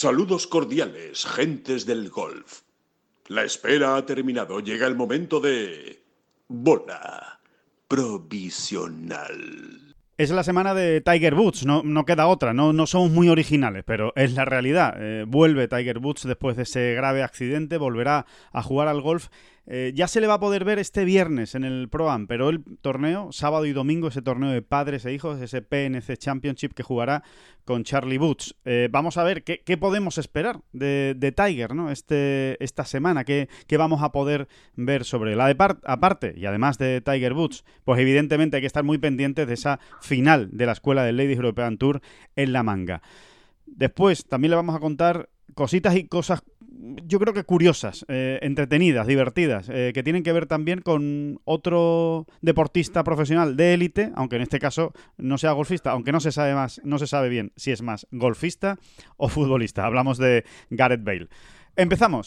Saludos cordiales, gentes del golf. La espera ha terminado. Llega el momento de... Bola provisional. Es la semana de Tiger Woods, no, no queda otra, no, no, somos muy originales, pero es la realidad. Eh, vuelve Tiger Woods después de ese grave accidente, volverá a jugar al golf eh, ya se le va a poder ver este viernes en el Pro Am, pero el torneo, sábado y domingo, ese torneo de padres e hijos, ese PNC Championship que jugará con Charlie Boots. Eh, vamos a ver qué, podemos esperar de, Tiger ¿no? este, esta semana, qué, vamos a poder ver sobre él. Aparte, y además de Tiger Woods, pues evidentemente hay que estar muy pendientes de esa final de la escuela del Ladies European Tour en la manga. Después también le vamos a contar cositas y cosas yo creo que curiosas, eh, entretenidas, divertidas, eh, que tienen que ver también con otro deportista profesional de élite, aunque en este caso no sea golfista, aunque no se sabe más, no se sabe bien si es más golfista o futbolista. Hablamos de Gareth Bale. Empezamos.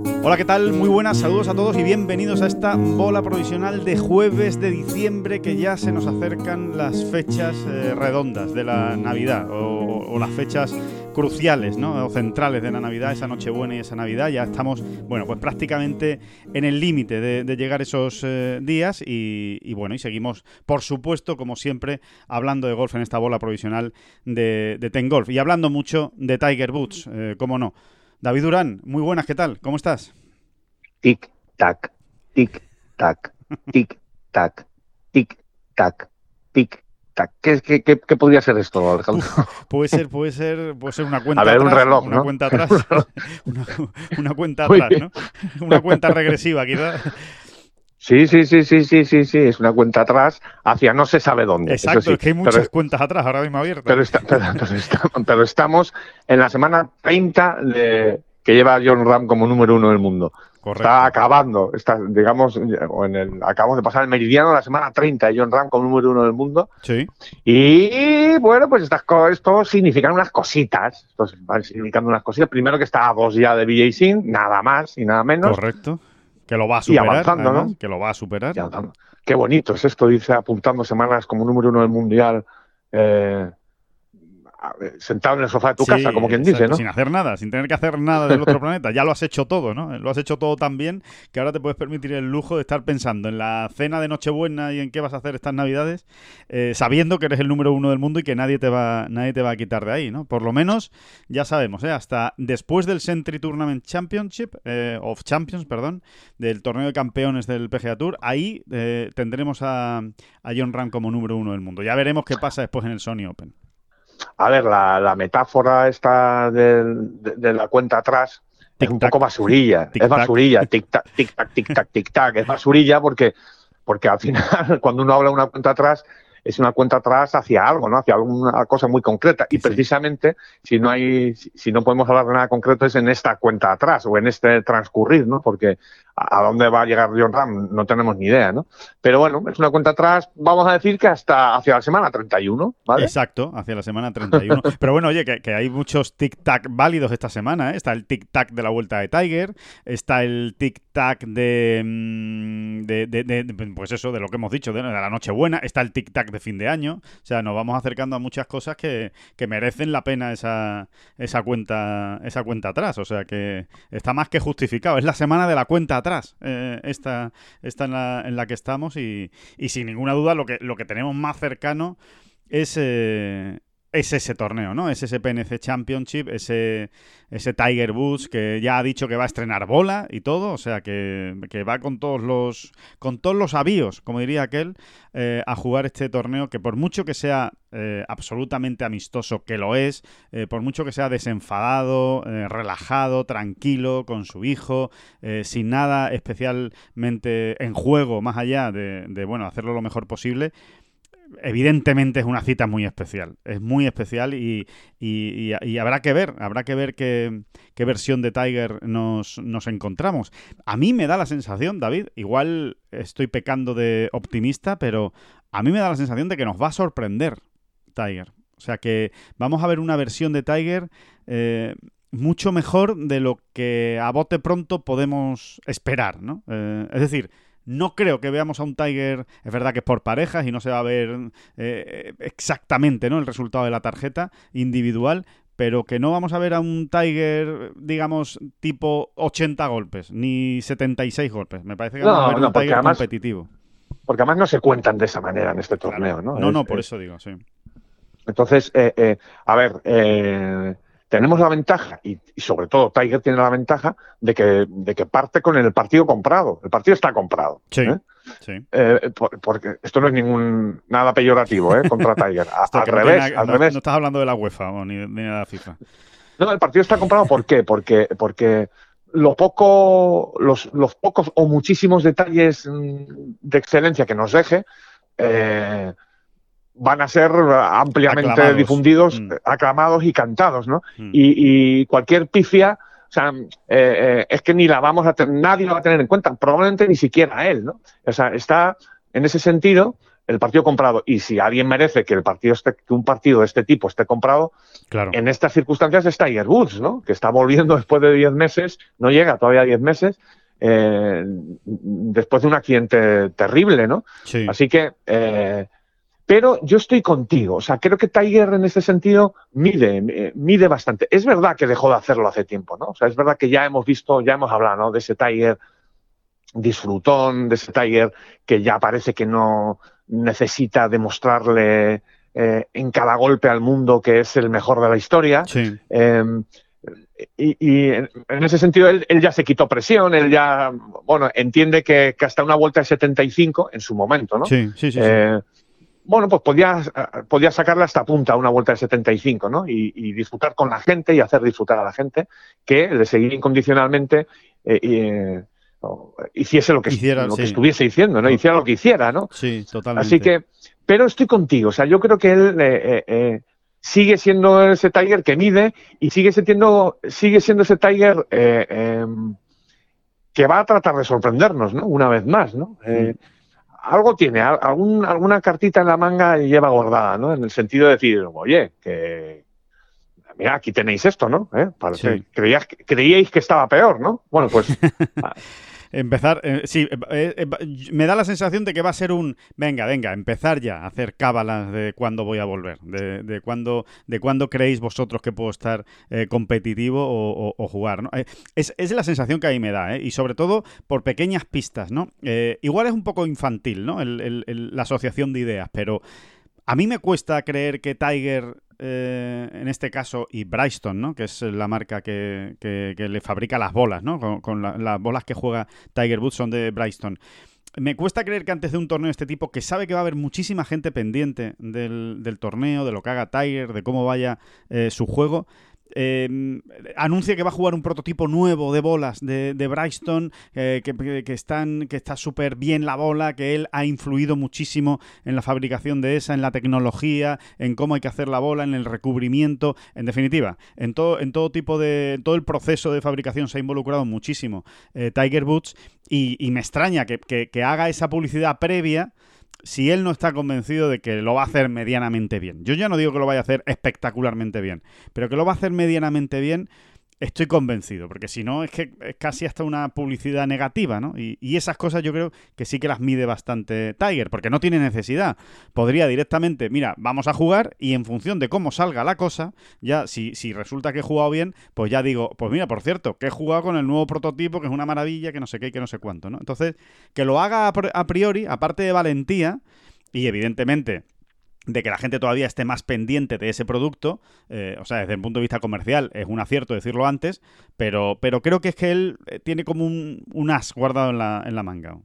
Hola, ¿qué tal? Muy buenas, saludos a todos y bienvenidos a esta bola provisional de jueves de diciembre que ya se nos acercan las fechas eh, redondas de la Navidad o las fechas cruciales, ¿no? O centrales de la Navidad, esa Nochebuena y esa Navidad. Ya estamos, bueno, pues prácticamente en el límite de, llegar esos eh, días y, bueno, y seguimos, por supuesto, como siempre, hablando de golf en esta bola provisional de, de Ten Golf y hablando mucho de Tiger Woods, eh, cómo no. David Durán, muy buenas, ¿qué tal? ¿Cómo estás? Tic, tac, tic, tac, tic, tac, tic, tac, tic, ¿Qué, qué, qué, podría ser esto, Alejandro? puede ser, puede ser, puede ser una cuenta A ver, atrás, un reloj, una cuenta atrás, una, cuenta atrás, ¿no? Una cuenta regresiva, quizás. Sí, sí, sí, sí, sí, sí, sí, es una cuenta atrás hacia no se sabe dónde. Exacto, es que hay muchas cuentas atrás ahora mismo abiertas. Pero, pero, estamos en la semana 30 de, que lleva a John Ram como número uno del mundo. Está acabando, está, digamos, en el, acabamos de pasar el meridiano la semana 30 de John Ram como número uno del mundo. Sí. Y bueno, pues estas, esto significan unas cositas. Esto significando unas cositas. Primero que está a dos ya de BJ Sin, nada más y nada menos. Correcto. Que lo va a superar. Y avanzando, ¿no? Que lo va a superar. Qué bonito es esto, dice, apuntando semanas como número uno del mundial. Eh, sentado en el sofá de tu casa, como quien dice, ¿no? Sin hacer nada, sin tener que hacer nada del otro planeta. Ya lo has hecho todo, ¿no? Lo has hecho todo tan bien que ahora te puedes permitir el lujo de estar pensando en la cena de Nochebuena y en qué vas a hacer estas Navidades, eh, sabiendo que eres el número uno del mundo y que nadie te va, nadie te va a quitar de ahí, ¿no? Por lo menos ya sabemos, ¿eh? Hasta después del Century Tournament Championship, eh, of Champions, perdón, del torneo de campeones del PGA Tour, ahí eh, tendremos a, a John Ram como número uno del mundo. Ya veremos qué pasa después en el Sony Open a ver, la, metáfora esta de, la cuenta atrás es un poco basurilla, es basurilla, tic-tac, tic-tac, tic-tac, tic-tac, es basurilla porque, porque al final cuando uno habla de una cuenta atrás es una cuenta atrás hacia algo, ¿no? Hacia alguna cosa muy concreta. Y precisamente, si no hay, si no podemos hablar de nada concreto, es en esta cuenta atrás o en este transcurrir, ¿no? Porque a, dónde va a llegar John Ram no tenemos ni idea, ¿no? Pero bueno, es una cuenta atrás, vamos a decir que hasta hacia la semana 31, ¿vale? Exacto, hacia la semana 31. Pero bueno, oye, que, hay muchos tic-tac válidos esta semana, ¿eh? Está el tic-tac de la vuelta de Tiger, está el tic-tac de, mm, de, de, pues eso, de lo que hemos dicho, de, la Nochebuena, está el tic-tac de fin de año. O sea, nos vamos acercando a muchas cosas que, merecen la pena esa, esa, cuenta, esa cuenta atrás. O sea, que está más que justificado. Es la semana de la cuenta atrás, eh, esta, en, la, en la que estamos y, y, sin ninguna duda lo que, lo que tenemos más cercano es... Eh, es ese torneo, ¿no? Es ese PNC Championship, ese, ese Tiger Woods que ya ha dicho que va a estrenar bola y todo, o sea que, va con todos los con todos los avíos, como diría aquel, eh, a jugar este torneo que por mucho que sea eh, absolutamente amistoso, que lo es, eh, por mucho que sea desenfadado, relajado, tranquilo, con su hijo, sin nada especialmente en juego más allá de, de bueno, hacerlo lo mejor posible, evidentemente es una cita muy especial. Es muy especial y, habrá que ver, habrá que ver qué, versión de Tiger nos, nos, encontramos. A mí me da la sensación, David, igual estoy pecando de optimista, pero a mí me da la sensación de que nos va a sorprender Tiger. O sea que vamos a ver una versión de Tiger eh, mucho mejor de lo que a bote pronto podemos esperar, ¿no? Eh, es decir, no creo que veamos a un Tiger, es verdad que es por parejas y no se va a ver eh, exactamente ¿no? el resultado de la tarjeta individual, pero que no vamos a ver a un Tiger, digamos, tipo 80 golpes, ni 76 golpes. Me parece que vamos a ver un Tiger competitivo. Porque además no se cuentan de esa manera en este torneo, ¿no? No, no, por eso digo, sí. Entonces, eh, a ver, eh, tenemos la ventaja, y, sobre todo Tiger tiene la ventaja, de que, de que parte con el partido comprado. El partido está comprado. Sí. ¿eh? sí. Eh, porque esto no es ningún nada peyorativo ¿eh? contra Tiger. al revés, al no, revés. No estás hablando de la UEFA o ni, de la FIFA. No, el partido está comprado. ¿Por qué? Porque, porque lo poco, los, los pocos o muchísimos detalles mm, de excelencia que nos deje. Eh, van a ser ampliamente difundidos, mm. aclamados y cantados, ¿no? Mm. Y, cualquier pifia, o sea, eh, eh, es que ni la vamos a tener, nadie la va a tener en cuenta, probablemente ni siquiera él, ¿no? O sea, está en ese sentido el partido comprado. Y si alguien merece que el partido esté, que un partido de este tipo esté comprado, claro. en estas circunstancias está Tiger Woods, ¿no? Que está volviendo después de 10 meses, no llega todavía a 10 meses, eh, después de un accidente terrible, ¿no? Sí. Así que eh, pero yo estoy contigo, o sea, creo que Tiger en ese sentido mide, mide bastante. Es verdad que dejó de hacerlo hace tiempo, ¿no? O sea, es verdad que ya hemos visto, ya hemos hablado, ¿no? De ese Tiger disfrutón, de ese Tiger que ya parece que no necesita demostrarle eh, en cada golpe al mundo que es el mejor de la historia. Sí. Em, y, en, ese sentido él, ya se quitó presión, él ya, bueno, entiende que, hasta una vuelta de 75 en su momento, ¿no? Sí, sí, sí. Eh, bueno, pues podía, podía sacarla hasta punta una vuelta de 75, ¿no? Y, disfrutar con la gente y hacer disfrutar a la gente que le seguir incondicionalmente eh, eh, hiciese lo que, lo que estuviese diciendo, ¿no? Hiciera lo que hiciera, ¿no? Sí, totalmente. Así que, pero estoy contigo, o sea, yo creo que él eh, sigue siendo ese Tiger que mide y sigue siendo, sigue siendo ese Tiger em, que va a tratar de sorprendernos, ¿no? Una vez más, ¿no? Algo tiene, algún, alguna cartita en la manga lleva guardada, ¿no? En el sentido de decir, oye, que mira, aquí tenéis esto, ¿no? ¿Eh? creíais que estaba peor, ¿no? Bueno, pues empezar, eh, sí, eh, eh, me da la sensación de que va a ser un, venga, venga, empezar ya a hacer cábalas de cuándo voy a volver, de, de cuándo, de cuándo creéis vosotros que puedo estar competitivo o, jugar, ¿no? Es, es, la sensación que ahí me da, y sobre todo por pequeñas pistas, ¿no? igual es un poco infantil, ¿no? la asociación de ideas, pero a mí me cuesta creer que Tiger eh, en este caso, y Bryston, ¿no? que es la marca que, le fabrica las bolas, ¿no? con, las bolas que juega Tiger Woods son de Bryston. Me cuesta creer que antes de un torneo de este tipo, que sabe que va a haber muchísima gente pendiente del, torneo, de lo que haga Tiger, de cómo vaya eh, su juego, eh, anuncia que va a jugar un prototipo nuevo de bolas de, de Bryston, eh, que, están, que está súper bien la bola, que él ha influido muchísimo en la fabricación de esa, en la tecnología, en cómo hay que hacer la bola, en el recubrimiento, en definitiva, en todo, en todo tipo de, todo el proceso de fabricación se ha involucrado muchísimo eh, Tiger Boots y, me extraña que haga esa publicidad previa si él no está convencido de que lo va a hacer medianamente bien. Yo ya no digo que lo vaya a hacer espectacularmente bien, pero que lo va a hacer medianamente bien, Estoy convencido, porque si no es que es casi hasta una publicidad negativa, ¿no? Y, esas cosas yo creo que sí que las mide bastante Tiger, porque no tiene necesidad. Podría directamente, mira, vamos a jugar y en función de cómo salga la cosa, ya si, si resulta que he jugado bien, pues ya digo, pues mira, por cierto, que he jugado con el nuevo prototipo, que es una maravilla, que no sé qué que no sé cuánto, ¿no? Entonces, que lo haga a priori, aparte de valentía, y evidentemente de que la gente todavía esté más pendiente de ese producto, eh, o sea, desde el punto de vista comercial es un acierto decirlo antes, pero, pero creo que es que él eh, tiene como un, as guardado en la, en la manga.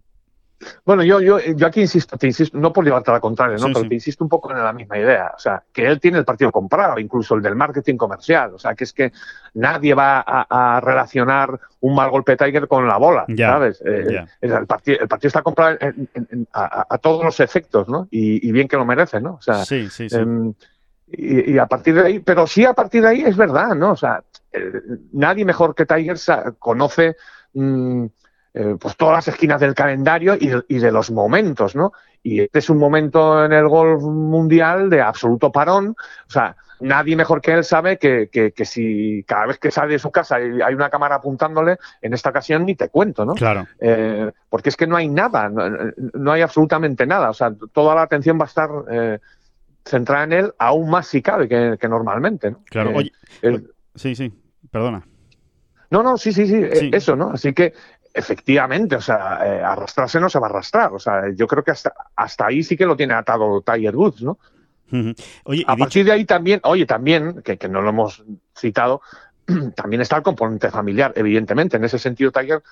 Bueno, yo, yo, yo aquí insisto, te insisto, no por llevarte a la contraria, ¿no? pero te insisto un poco en la misma idea. O sea, que él tiene el partido comprado, incluso el del marketing comercial. O sea, que es que nadie va a, relacionar un mal golpe de Tiger con la bola, ¿sabes? Eh, el, partido, el partido está comprado a, todos los efectos, ¿no? Y, bien que lo merece, ¿no? O sea, sí, sí, sí. Em, y, a partir de ahí, pero sí a partir de ahí es verdad, ¿no? O sea, eh, nadie mejor que Tiger conoce. Mm, eh, pues todas las esquinas del calendario y de, los momentos, ¿no? Y este es un momento en el golf mundial de absoluto parón. O sea, nadie mejor que él sabe que, que, si cada vez que sale de su casa y hay una cámara apuntándole, en esta ocasión ni te cuento, ¿no? Claro. Eh, porque es que no hay nada, no, hay absolutamente nada. O sea, toda la atención va a estar eh, centrada en él, aún más si cabe que, normalmente. ¿no? Claro, oye. sí, sí, perdona. No, no, sí, sí, sí, eso, ¿no? Así que efectivamente, o sea, eh, arrastrarse no se va a arrastrar. O sea, yo creo que hasta, hasta ahí sí que lo tiene atado Tiger Woods, ¿no? oye, a partir de ahí también, oye, también, que, no lo hemos citado, también está el componente familiar, evidentemente. En ese sentido, Tiger,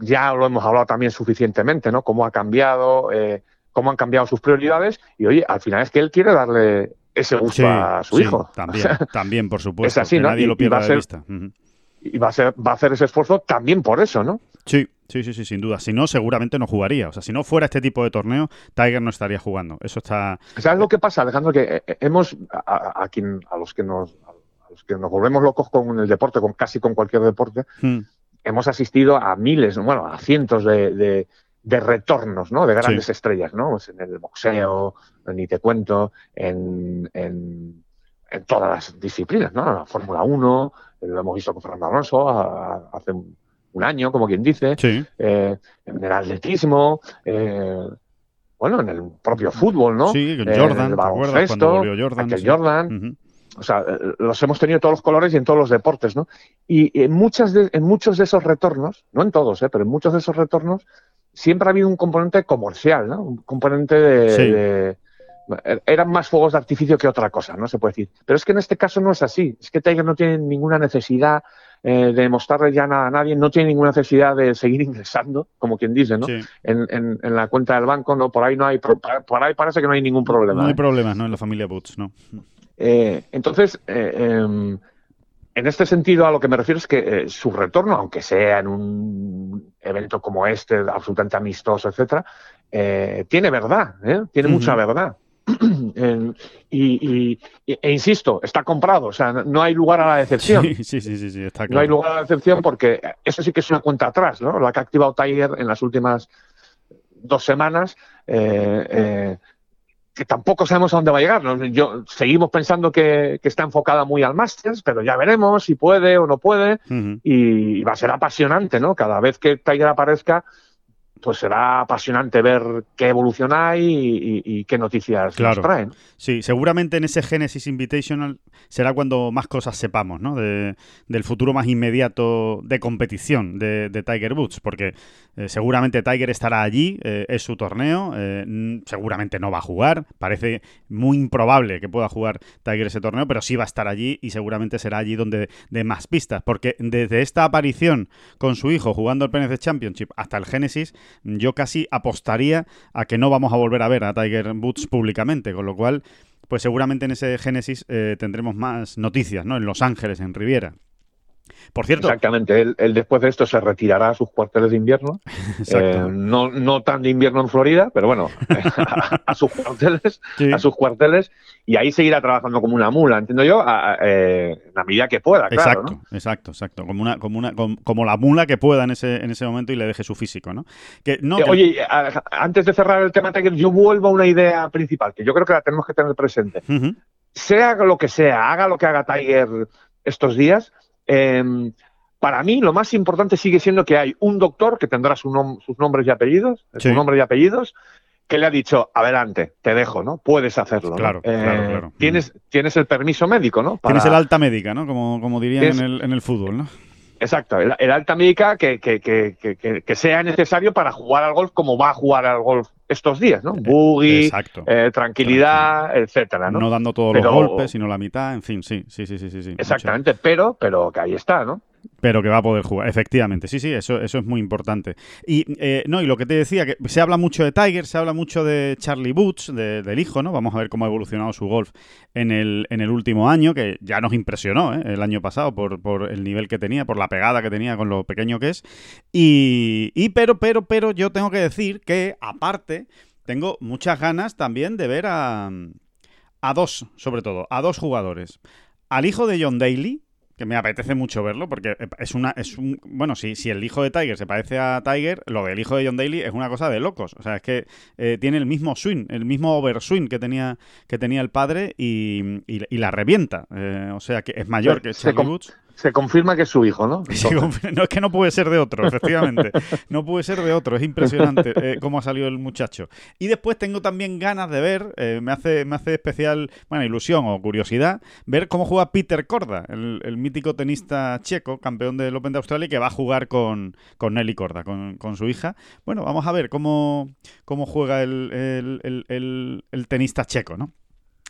ya lo hemos hablado también suficientemente, ¿no? Cómo ha cambiado, eh, cómo han cambiado sus prioridades. Y oye, al final es que él quiere darle ese gusto a su hijo. También, también, por supuesto. Es así, ¿no? Nadie lo pierda de vista. Y va a, ser, va a hacer ese esfuerzo también por eso, ¿no? Sí, sí, sí, sí, sin duda. Si no, seguramente no jugaría. O sea, si no fuera este tipo de torneo, Tiger no estaría jugando. Eso está. ¿Sabes lo que pasa, Alejandro? Que eh, eh, hemos, a, quien, a los que nos a los que nos volvemos locos con el deporte, con casi con cualquier deporte, hmm. hemos asistido a miles, bueno, a cientos de, de, retornos, ¿no? De grandes estrellas, ¿no? Pues en el boxeo, ni te cuento, en, en, en todas las disciplinas, ¿no? La Fórmula 1, lo hemos visto con Fernando Alonso hace un un año, como quien dice, eh, en el atletismo, eh, bueno, en el propio fútbol, ¿no? Sí, en Jordan, el Jordan, Jordan. O sea, eh, los hemos tenido todos los colores y en todos los deportes, ¿no? Y en, muchas en muchos de esos retornos, no en todos, ¿eh? pero en muchos de esos retornos, siempre ha habido un componente comercial, ¿no? Un componente de, eran más fuegos de artificio que otra cosa, ¿no? Se puede decir. Pero es que en este caso no es así. Es que Tiger no tiene ninguna necesidad eh, de mostrarle ya nada a nadie, no tiene ninguna necesidad de seguir ingresando, como quien dice, ¿no? En, la cuenta del banco, no, por ahí no hay, por ahí parece que no hay ningún problema. No hay ¿eh? problemas, ¿no? En la familia Boots, ¿no? Eh, entonces, em, en este sentido, a lo que me refiero es que su retorno, aunque sea en un evento como este, absolutamente amistoso, etcétera, tiene verdad, tiene mucha verdad. Y, e insisto, está comprado, o sea, no hay lugar a la decepción. Sí, sí, sí, está claro. No hay lugar a la decepción porque eso sí que es una cuenta atrás, ¿no? La que ha activado Tiger en las últimas dos semanas, eh, eh, que tampoco sabemos a dónde va a llegar. Yo, seguimos pensando que, está enfocada muy al Masters, pero ya veremos si puede o no puede. Y va a ser apasionante, ¿no? Cada vez que Tiger aparezca, pues será apasionante ver qué evolución hay y, qué noticias nos traen. Sí, seguramente en ese Genesis Invitational será cuando más cosas sepamos, ¿no? del futuro más inmediato de competición de, Tiger Woods, porque eh, seguramente Tiger estará allí, eh, es su torneo, eh, seguramente no va a jugar, parece muy improbable que pueda jugar Tiger ese torneo, pero sí va a estar allí y seguramente será allí donde de más pistas, porque desde esta aparición con su hijo jugando el PNC Championship hasta el Genesis, yo casi apostaría a que no vamos a volver a ver a Tiger Woods públicamente, con lo cual, pues seguramente en ese Génesis eh, tendremos más noticias, ¿no? En Los Ángeles, en Riviera. Por cierto. Exactamente, él, después de esto se retirará a sus cuarteles de invierno. Eh, no, no tan de invierno en Florida, pero bueno, a, sus cuarteles, a sus cuarteles, y ahí seguirá trabajando como una mula, entiendo yo, a, eh, la medida que pueda. Claro, exacto, exacto, exacto. Como una, como una, como, la mula que pueda en ese, en ese momento y le deje su físico, ¿no? Que, no eh, Oye, antes de cerrar el tema, yo vuelvo a una idea principal, que yo creo que la tenemos que tener presente. Sea lo que sea, haga lo que haga Tiger estos días, Em, para mí lo más importante sigue siendo que hay un doctor que tendrá sus nombres y apellidos, su nombre y apellidos, que le ha dicho, adelante, te dejo, ¿no? Puedes hacerlo. Claro, claro, eh, claro. Tienes, tienes el permiso médico, ¿no? Tienes el alta médica, ¿no? Como, como dirían en, el, en el fútbol, ¿no? Exacto, el, alta médica que, que, que, que, sea necesario para jugar al golf como va a jugar al golf estos días, ¿no? Boogie, eh, tranquilidad, etcétera, ¿no? No dando todos los golpes, sino la mitad, en fin, sí, sí, sí, sí, sí. Exactamente, pero, pero que ahí está, ¿no? Pero que va a poder jugar, efectivamente. Sí, sí, eso, eso es muy importante. Y eh, no, y lo que te decía, que se habla mucho de Tiger, se habla mucho de Charlie Boots, del hijo, ¿no? Vamos a ver cómo ha evolucionado su golf en el, en el último año, que ya nos impresionó ¿eh? el año pasado por, por, el nivel que tenía, por la pegada que tenía con lo pequeño que es. Y, y pero, pero, pero yo tengo que decir que, aparte, tengo muchas ganas también de ver a, a dos, sobre todo, a dos jugadores. Al hijo de John Daly, que me apetece mucho verlo porque es una es un bueno si, si el hijo de Tiger se parece a Tiger lo del hijo de John Daly es una cosa de locos. O sea es que eh, tiene el mismo swing el mismo overswing que tenía que tenía el padre y, y, la revienta. Eh, o sea que es mayor que Charlie Woods se confirma que es su hijo, ¿no? no es que no puede ser de otro, efectivamente. No puede ser de otro. Es impresionante eh, cómo ha salido el muchacho. Y después tengo también ganas de ver, eh, me, hace, me hace especial, bueno, ilusión o curiosidad, ver cómo juega Peter Corda, el, mítico tenista checo, campeón del Open de Australia, que va a jugar con, con Nelly Corda, con, su hija. Bueno, vamos a ver cómo, cómo juega el, el tenista checo, ¿no?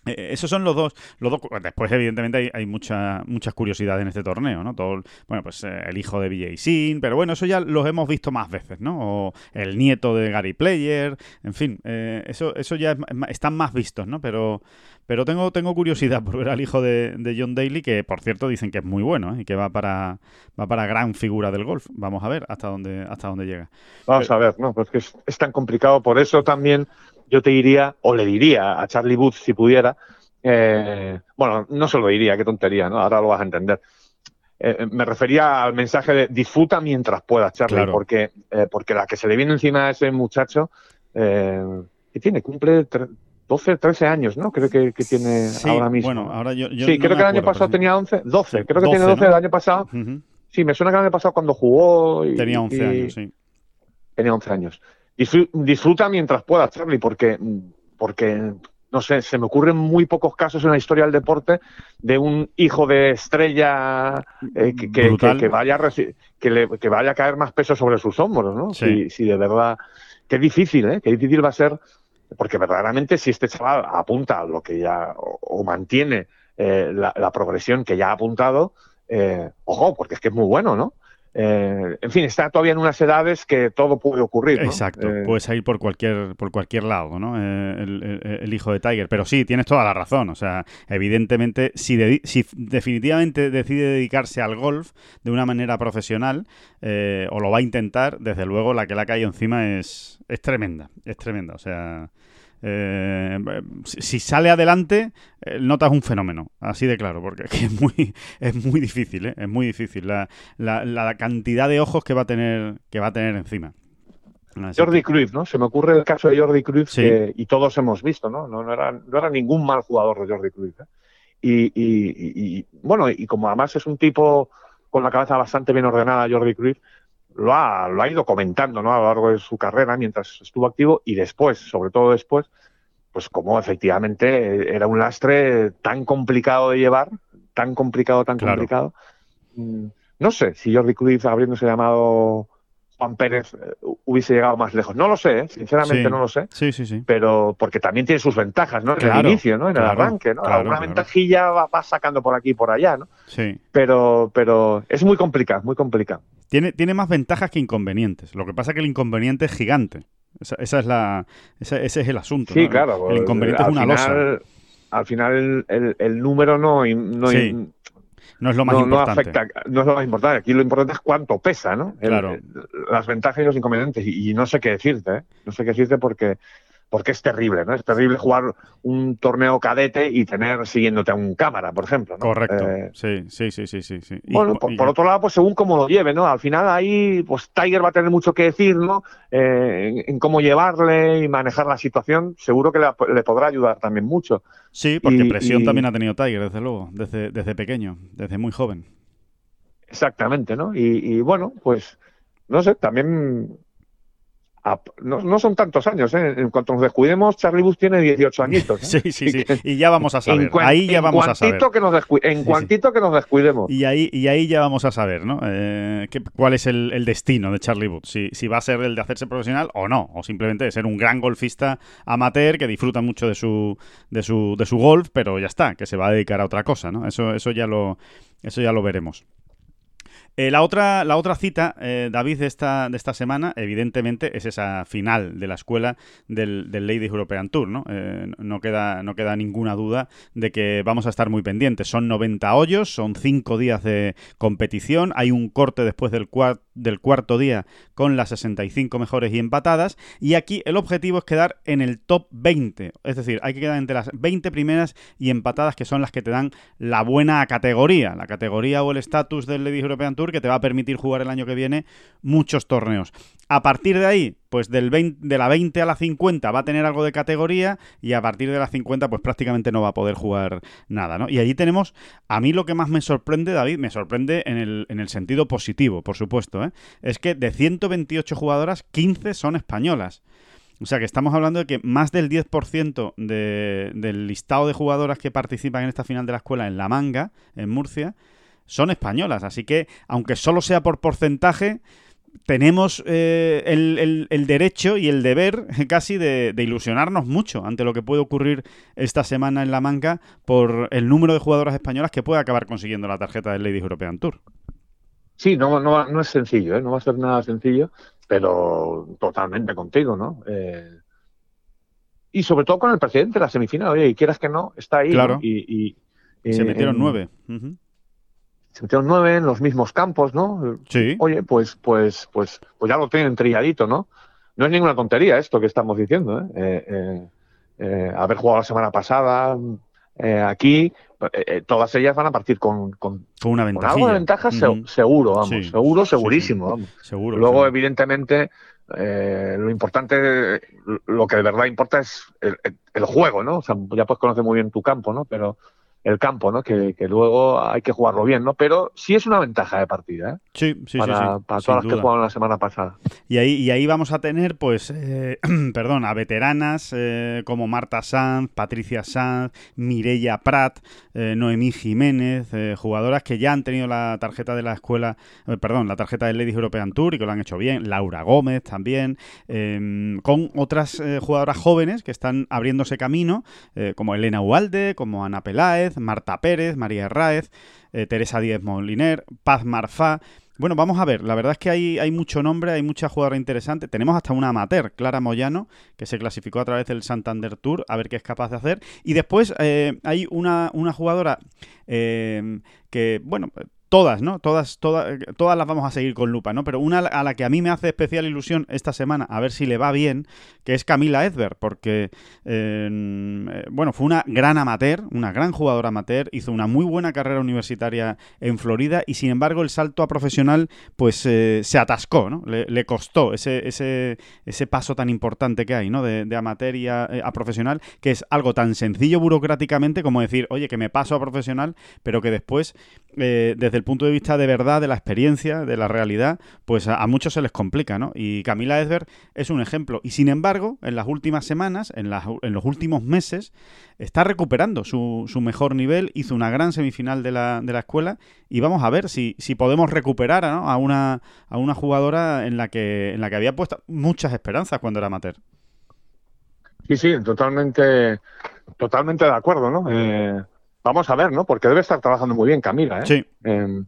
Eh, esos son los dos, los dos. Después, evidentemente, hay, hay mucha, muchas curiosidades en este torneo, ¿no? Todo, bueno, pues eh, el hijo de BJ Sin, pero bueno, eso ya los hemos visto más veces, ¿no? O el nieto de Gary Player, en fin, eh, eso, eso ya están más vistos, ¿no? Pero, pero tengo, tengo curiosidad por ver al hijo de, John Daly, que por cierto dicen que es muy bueno y que va para, va para gran figura del golf. Vamos a ver hasta dónde, hasta dónde llega. Vamos a ver, ¿no? Pues que es tan complicado, por eso también yo te diría, o le diría a Charlie Booth si pudiera, eh, bueno, no se lo diría, qué tontería, ¿no? Ahora lo vas a entender. Eh, eh, me refería al mensaje de disfruta mientras puedas, Charlie, porque, porque la que se le viene encima a ese muchacho, que tiene, cumple 12, 13 años, ¿no? Creo que, tiene ahora mismo. Bueno, ahora yo, sí, creo que el año pasado tenía 11, 12, creo que tiene 12 el año pasado. Sí, me suena que el año pasado cuando jugó. Y, tenía 11 años, sí. Tenía 11 años disfruta mientras puedas, Charlie, porque, porque, no sé, se me ocurren muy pocos casos en la historia del deporte de un hijo de estrella eh, que, que, vaya a que, le, que vaya a caer más peso sobre sus hombros, ¿no? Si, si de verdad, qué difícil, ¿eh? Qué difícil va a ser, porque verdaderamente si este chaval apunta lo que ya, o, mantiene eh, la, la, progresión que ya ha apuntado, eh, ojo, porque es que es muy bueno, ¿no? Eh, en fin, está todavía en unas edades que todo puede ocurrir. Exacto, eh, puedes ir por cualquier, por cualquier lado, ¿no? Eh, el, hijo de Tiger. Pero sí, tienes toda la razón. O sea, evidentemente, si, si definitivamente decide dedicarse al golf de una manera profesional, o lo va a intentar, desde luego la que le ha caído encima es, es tremenda. Es tremenda. O sea. Eh, si sale adelante, eh, notas un fenómeno, así de claro, porque es muy, es muy difícil, ¿eh? es muy difícil la, la, cantidad de ojos que va a tener, que va a tener encima. Jordi Cruyff, ¿no? Se me ocurre el caso de Jordi Cruyff y todos hemos visto, ¿no? No, no, era, no era ningún mal jugador de Jordi Cruyff. Y, y, bueno, y como además es un tipo con la cabeza bastante bien ordenada, Jordi Cruyff, lo ha, lo ha ido comentando ¿no? a lo largo de su carrera mientras estuvo activo y después, sobre todo después, pues como efectivamente era un lastre tan complicado de llevar, tan complicado, tan complicado. Mm, no sé si Jordi Cruyff habiéndose llamado Juan Pérez eh, hubiese llegado más lejos. No lo sé, ¿eh? sinceramente no lo sé. Sí, sí, sí. Pero porque también tiene sus ventajas, ¿no? En el inicio, ¿no? En el arranque, ¿no? Alguna ventajilla va, sacando por aquí y por allá, ¿no? Sí. Pero, pero es muy complicado, muy complicado. Tiene, tiene más ventajas que inconvenientes. Lo que pasa es que el inconveniente es gigante. Esa, es la, ese es el asunto. Sí, claro. El inconveniente es una losa. Al final el, el, número no, no no es lo más importante. No, es lo más importante. Aquí lo importante es cuánto pesa, ¿no? claro. las ventajas y los inconvenientes. Y, no sé qué decirte, ¿eh? No sé qué decirte porque porque es terrible, ¿no? Es terrible jugar un torneo cadete y tener siguiéndote a un cámara, por ejemplo. ¿no? Correcto. Eh, sí, sí, sí, sí, sí. Bueno, por, otro lado, pues según cómo lo lleve, ¿no? Al final ahí, pues Tiger va a tener mucho que decir, ¿no? Eh, en, cómo llevarle y manejar la situación. Seguro que le, podrá ayudar también mucho. Sí, porque presión también ha tenido Tiger, desde luego, desde, desde pequeño, desde muy joven. Exactamente, ¿no? y bueno, pues no sé, también no, son tantos años, ¿eh? En cuanto nos descuidemos, Charlie Bush tiene 18 añitos. ¿eh? Sí, sí, sí. Y ya vamos a saber. ahí ya vamos a saber. Que nos en cuantito que nos descuidemos. Y ahí, y ahí ya vamos a saber, ¿no? Eh, ¿Cuál es el, destino de Charlie Booth? Si, si va a ser el de hacerse profesional o no. O simplemente de ser un gran golfista amateur que disfruta mucho de su, de su, de su golf, pero ya está, que se va a dedicar a otra cosa, ¿no? Eso, eso, ya, lo, eso ya lo veremos. Eh, la, otra, la otra cita, eh, David, de esta, de esta semana, evidentemente, es esa final de la escuela del, del Ladies European Tour. ¿no? Eh, no, queda, no queda ninguna duda de que vamos a estar muy pendientes. Son 90 hoyos, son 5 días de competición, hay un corte después del, del cuarto día con las 65 mejores y empatadas, y aquí el objetivo es quedar en el top 20, es decir, hay que quedar entre las 20 primeras y empatadas, que son las que te dan la buena categoría, la categoría o el estatus del Ladies European Tour que te va a permitir jugar el año que viene muchos torneos. A partir de ahí, pues del de la 20 a la 50 va a tener algo de categoría y a partir de la 50 pues prácticamente no va a poder jugar nada, ¿no? Y allí tenemos, a mí lo que más me sorprende, David, me sorprende en el, en el sentido positivo, por supuesto, ¿eh? es que de 128 jugadoras, 15 son españolas. O sea que estamos hablando de que más del 10% del listado de jugadoras que participan en esta final de la escuela en La Manga, en Murcia, son españolas. Así que, aunque solo sea por porcentaje, tenemos eh, el, derecho y el deber casi de, ilusionarnos mucho ante lo que puede ocurrir esta semana en la manga por el número de jugadoras españolas que puede acabar consiguiendo la tarjeta del Ladies European Tour. Sí, no, no, no es sencillo, ¿eh? no va a ser nada sencillo, pero totalmente contigo, ¿no? Eh, y sobre todo con el presidente de la semifinal, oye, y quieras que no, está ahí. Claro. Y, se metieron nueve se metieron nueve en los mismos campos, ¿no? Sí. Oye, pues, pues, pues, pues ya lo tienen trilladito, ¿no? No es ninguna tontería esto que estamos diciendo, ¿eh? eh, eh, eh haber jugado la semana pasada aquí, todas ellas van a partir con, con, una ventaja. Con algo de ventaja seguro, vamos, seguro, segurísimo, vamos. Seguro. Luego, evidentemente, lo importante, lo que de verdad importa es el, el, juego, ¿no? O sea, ya puedes conocer muy bien tu campo, ¿no? Pero el campo, ¿no? Que, luego hay que jugarlo bien, ¿no? Pero sí es una ventaja de partida, ¿eh? Sí, sí, para, sí, Para todas las que jugaron la semana pasada. Y ahí, y ahí vamos a tener, pues, eh, perdón, a veteranas eh, como Marta Sanz, Patricia Sanz, Mireia Prat, eh, Noemí Jiménez, jugadoras que ya han tenido la tarjeta de la escuela, perdón, la tarjeta del Ladies European Tour y que lo han hecho bien, Laura Gómez también, em, con otras jugadoras jóvenes que están abriéndose camino, como Elena Ualde, como Ana Peláez, Marta Pérez, María Herráez, eh, Teresa Díez Moliner, Paz Marfá. Bueno, vamos a ver, la verdad es que hay, mucho nombre, hay mucha jugadora interesante. Tenemos hasta una amateur, Clara Moyano, que se clasificó a través del Santander Tour, a ver qué es capaz de hacer. Y después eh, hay una, una jugadora eh, que, bueno, todas, ¿no? Todas, todas, todas las vamos a seguir con lupa, ¿no? Pero una a la que a mí me hace especial ilusión esta semana, a ver si le va bien, que es Camila Edberg, porque, eh, bueno, fue una gran amateur, una gran jugadora amateur, hizo una muy buena carrera universitaria en Florida y, sin embargo, el salto a profesional, pues eh, se atascó, ¿no? Le, costó ese, ese, ese, paso tan importante que hay, ¿no? De, amateur y a, a, profesional, que es algo tan sencillo burocráticamente como decir, oye, que me paso a profesional, pero que después, eh, desde el punto de vista de verdad, de la experiencia, de la realidad, pues a, muchos se les complica, ¿no? Y Camila Edberg es un ejemplo. Y sin embargo, en las últimas semanas, en, en los últimos meses, está recuperando su, su, mejor nivel, hizo una gran semifinal de la, de la escuela y vamos a ver si, si podemos recuperar a, una, a una jugadora en la, que, en la que había puesto muchas esperanzas cuando era amateur. Sí, sí, totalmente, totalmente de acuerdo, ¿no? Eh, vamos a ver, ¿no? Porque debe estar trabajando muy bien Camila, ¿eh? Sí. Em,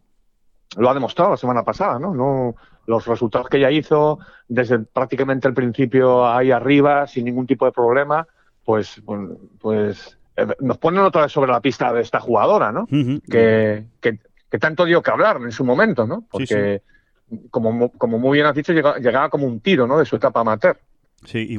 lo ha demostrado la semana pasada, ¿no? no los resultados que ella hizo desde prácticamente el principio ahí arriba, sin ningún tipo de problema, pues, pues eh, nos ponen otra vez sobre la pista de esta jugadora, ¿no? que, que, tanto dio que hablar en su momento, ¿no? Porque, Como, como muy bien has dicho, llegaba, llegaba como un tiro, ¿no? De su etapa amateur. Sí, y,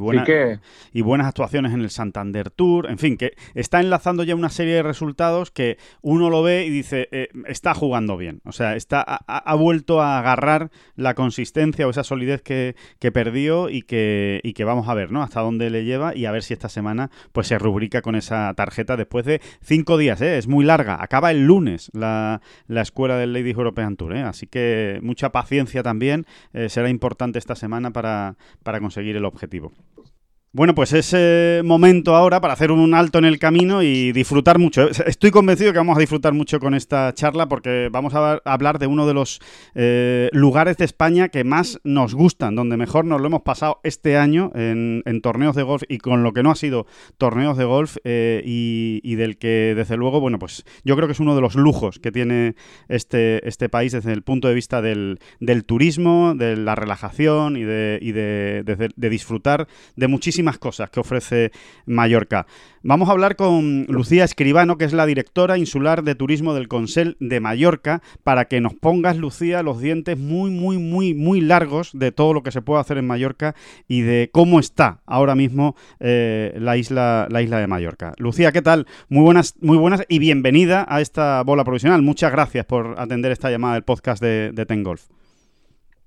y buenas actuaciones en el Santander Tour, en fin, que está enlazando ya una serie de resultados que uno lo ve y dice, eh, está jugando bien, o sea, está, ha, vuelto a agarrar la consistencia o esa solidez que, perdió y que, y que vamos a ver, ¿no? Hasta dónde le lleva y a ver si esta semana pues se rubrica con esa tarjeta después de cinco días, ¿eh? Es muy larga, acaba el lunes la, la escuela del Ladies European Tour, ¿eh? Así que mucha paciencia también, eh, será importante esta semana para, para conseguir el objetivo. people. Bueno, pues es momento ahora para hacer un alto en el camino y disfrutar mucho. Estoy convencido que vamos a disfrutar mucho con esta charla porque vamos a hablar de uno de los eh, lugares de España que más nos gustan, donde mejor nos lo hemos pasado este año en, torneos de golf y con lo que no ha sido torneos de golf eh, y, del que desde luego, bueno, pues yo creo que es uno de los lujos que tiene este, este país desde el punto de vista del, turismo, de la relajación y, de, y de, disfrutar de muchísimas cosas que ofrece Mallorca. Vamos a hablar con Lucía Escribano, que es la directora insular de turismo del Consell de Mallorca, para que nos pongas, Lucía, los dientes muy, muy, muy, muy largos de todo lo que se puede hacer en Mallorca y de cómo está ahora mismo eh, la, isla, la isla de Mallorca. Lucía, ¿qué tal? Muy buenas, muy buenas y bienvenida a esta bola provisional. Muchas gracias por atender esta llamada del podcast de, de Ten Golf.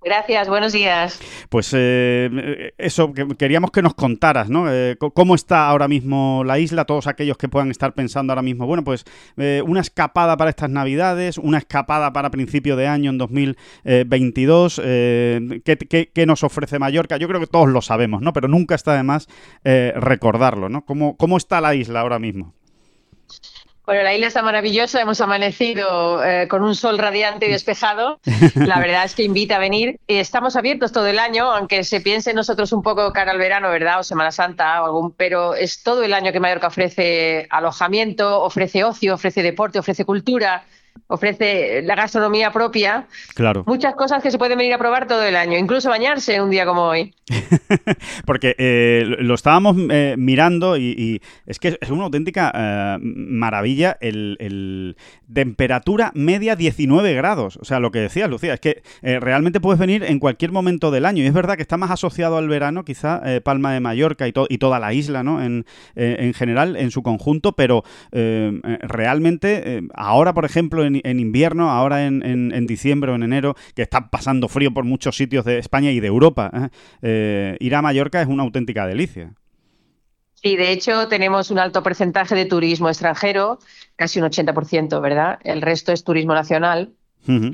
Gracias, buenos días. Pues eh, eso, queríamos que nos contaras, ¿no? Eh, ¿Cómo está ahora mismo la isla? Todos aquellos que puedan estar pensando ahora mismo, bueno, pues eh, una escapada para estas Navidades, una escapada para principio de año en 2022. ¿qué, qué, nos ofrece Mallorca? Yo creo que todos lo sabemos, ¿no? Pero nunca está de más recordarlo, ¿no? ¿Cómo, ¿Cómo está la isla ahora mismo? Bueno, la isla está maravillosa, hemos amanecido eh, con un sol radiante y despejado. La verdad es que invita a venir. Y estamos abiertos todo el año, aunque se piense nosotros un poco cara al verano, ¿verdad? O Semana Santa o algún, pero es todo el año que Mallorca ofrece alojamiento, ofrece ocio, ofrece deporte, ofrece cultura ofrece la gastronomía propia. Claro. Muchas cosas que se pueden venir a probar todo el año, incluso bañarse un día como hoy. Porque eh, lo estábamos eh, mirando y, es que es una auténtica eh, maravilla el, temperatura media 19 grados. O sea, lo que decías, Lucía, es que realmente puedes venir en cualquier momento del año. Y es verdad que está más asociado al verano, quizá Palma de Mallorca y, y toda la isla, ¿no? En, en general, en su conjunto, pero realmente ahora, por ejemplo, en, invierno, ahora en, diciembre o en enero, que está pasando frío por muchos sitios de España y de Europa, ¿eh? Eh, ir a Mallorca es una auténtica delicia. Sí, de hecho tenemos un alto porcentaje de turismo extranjero, casi un 80%, ¿verdad? El resto es turismo nacional.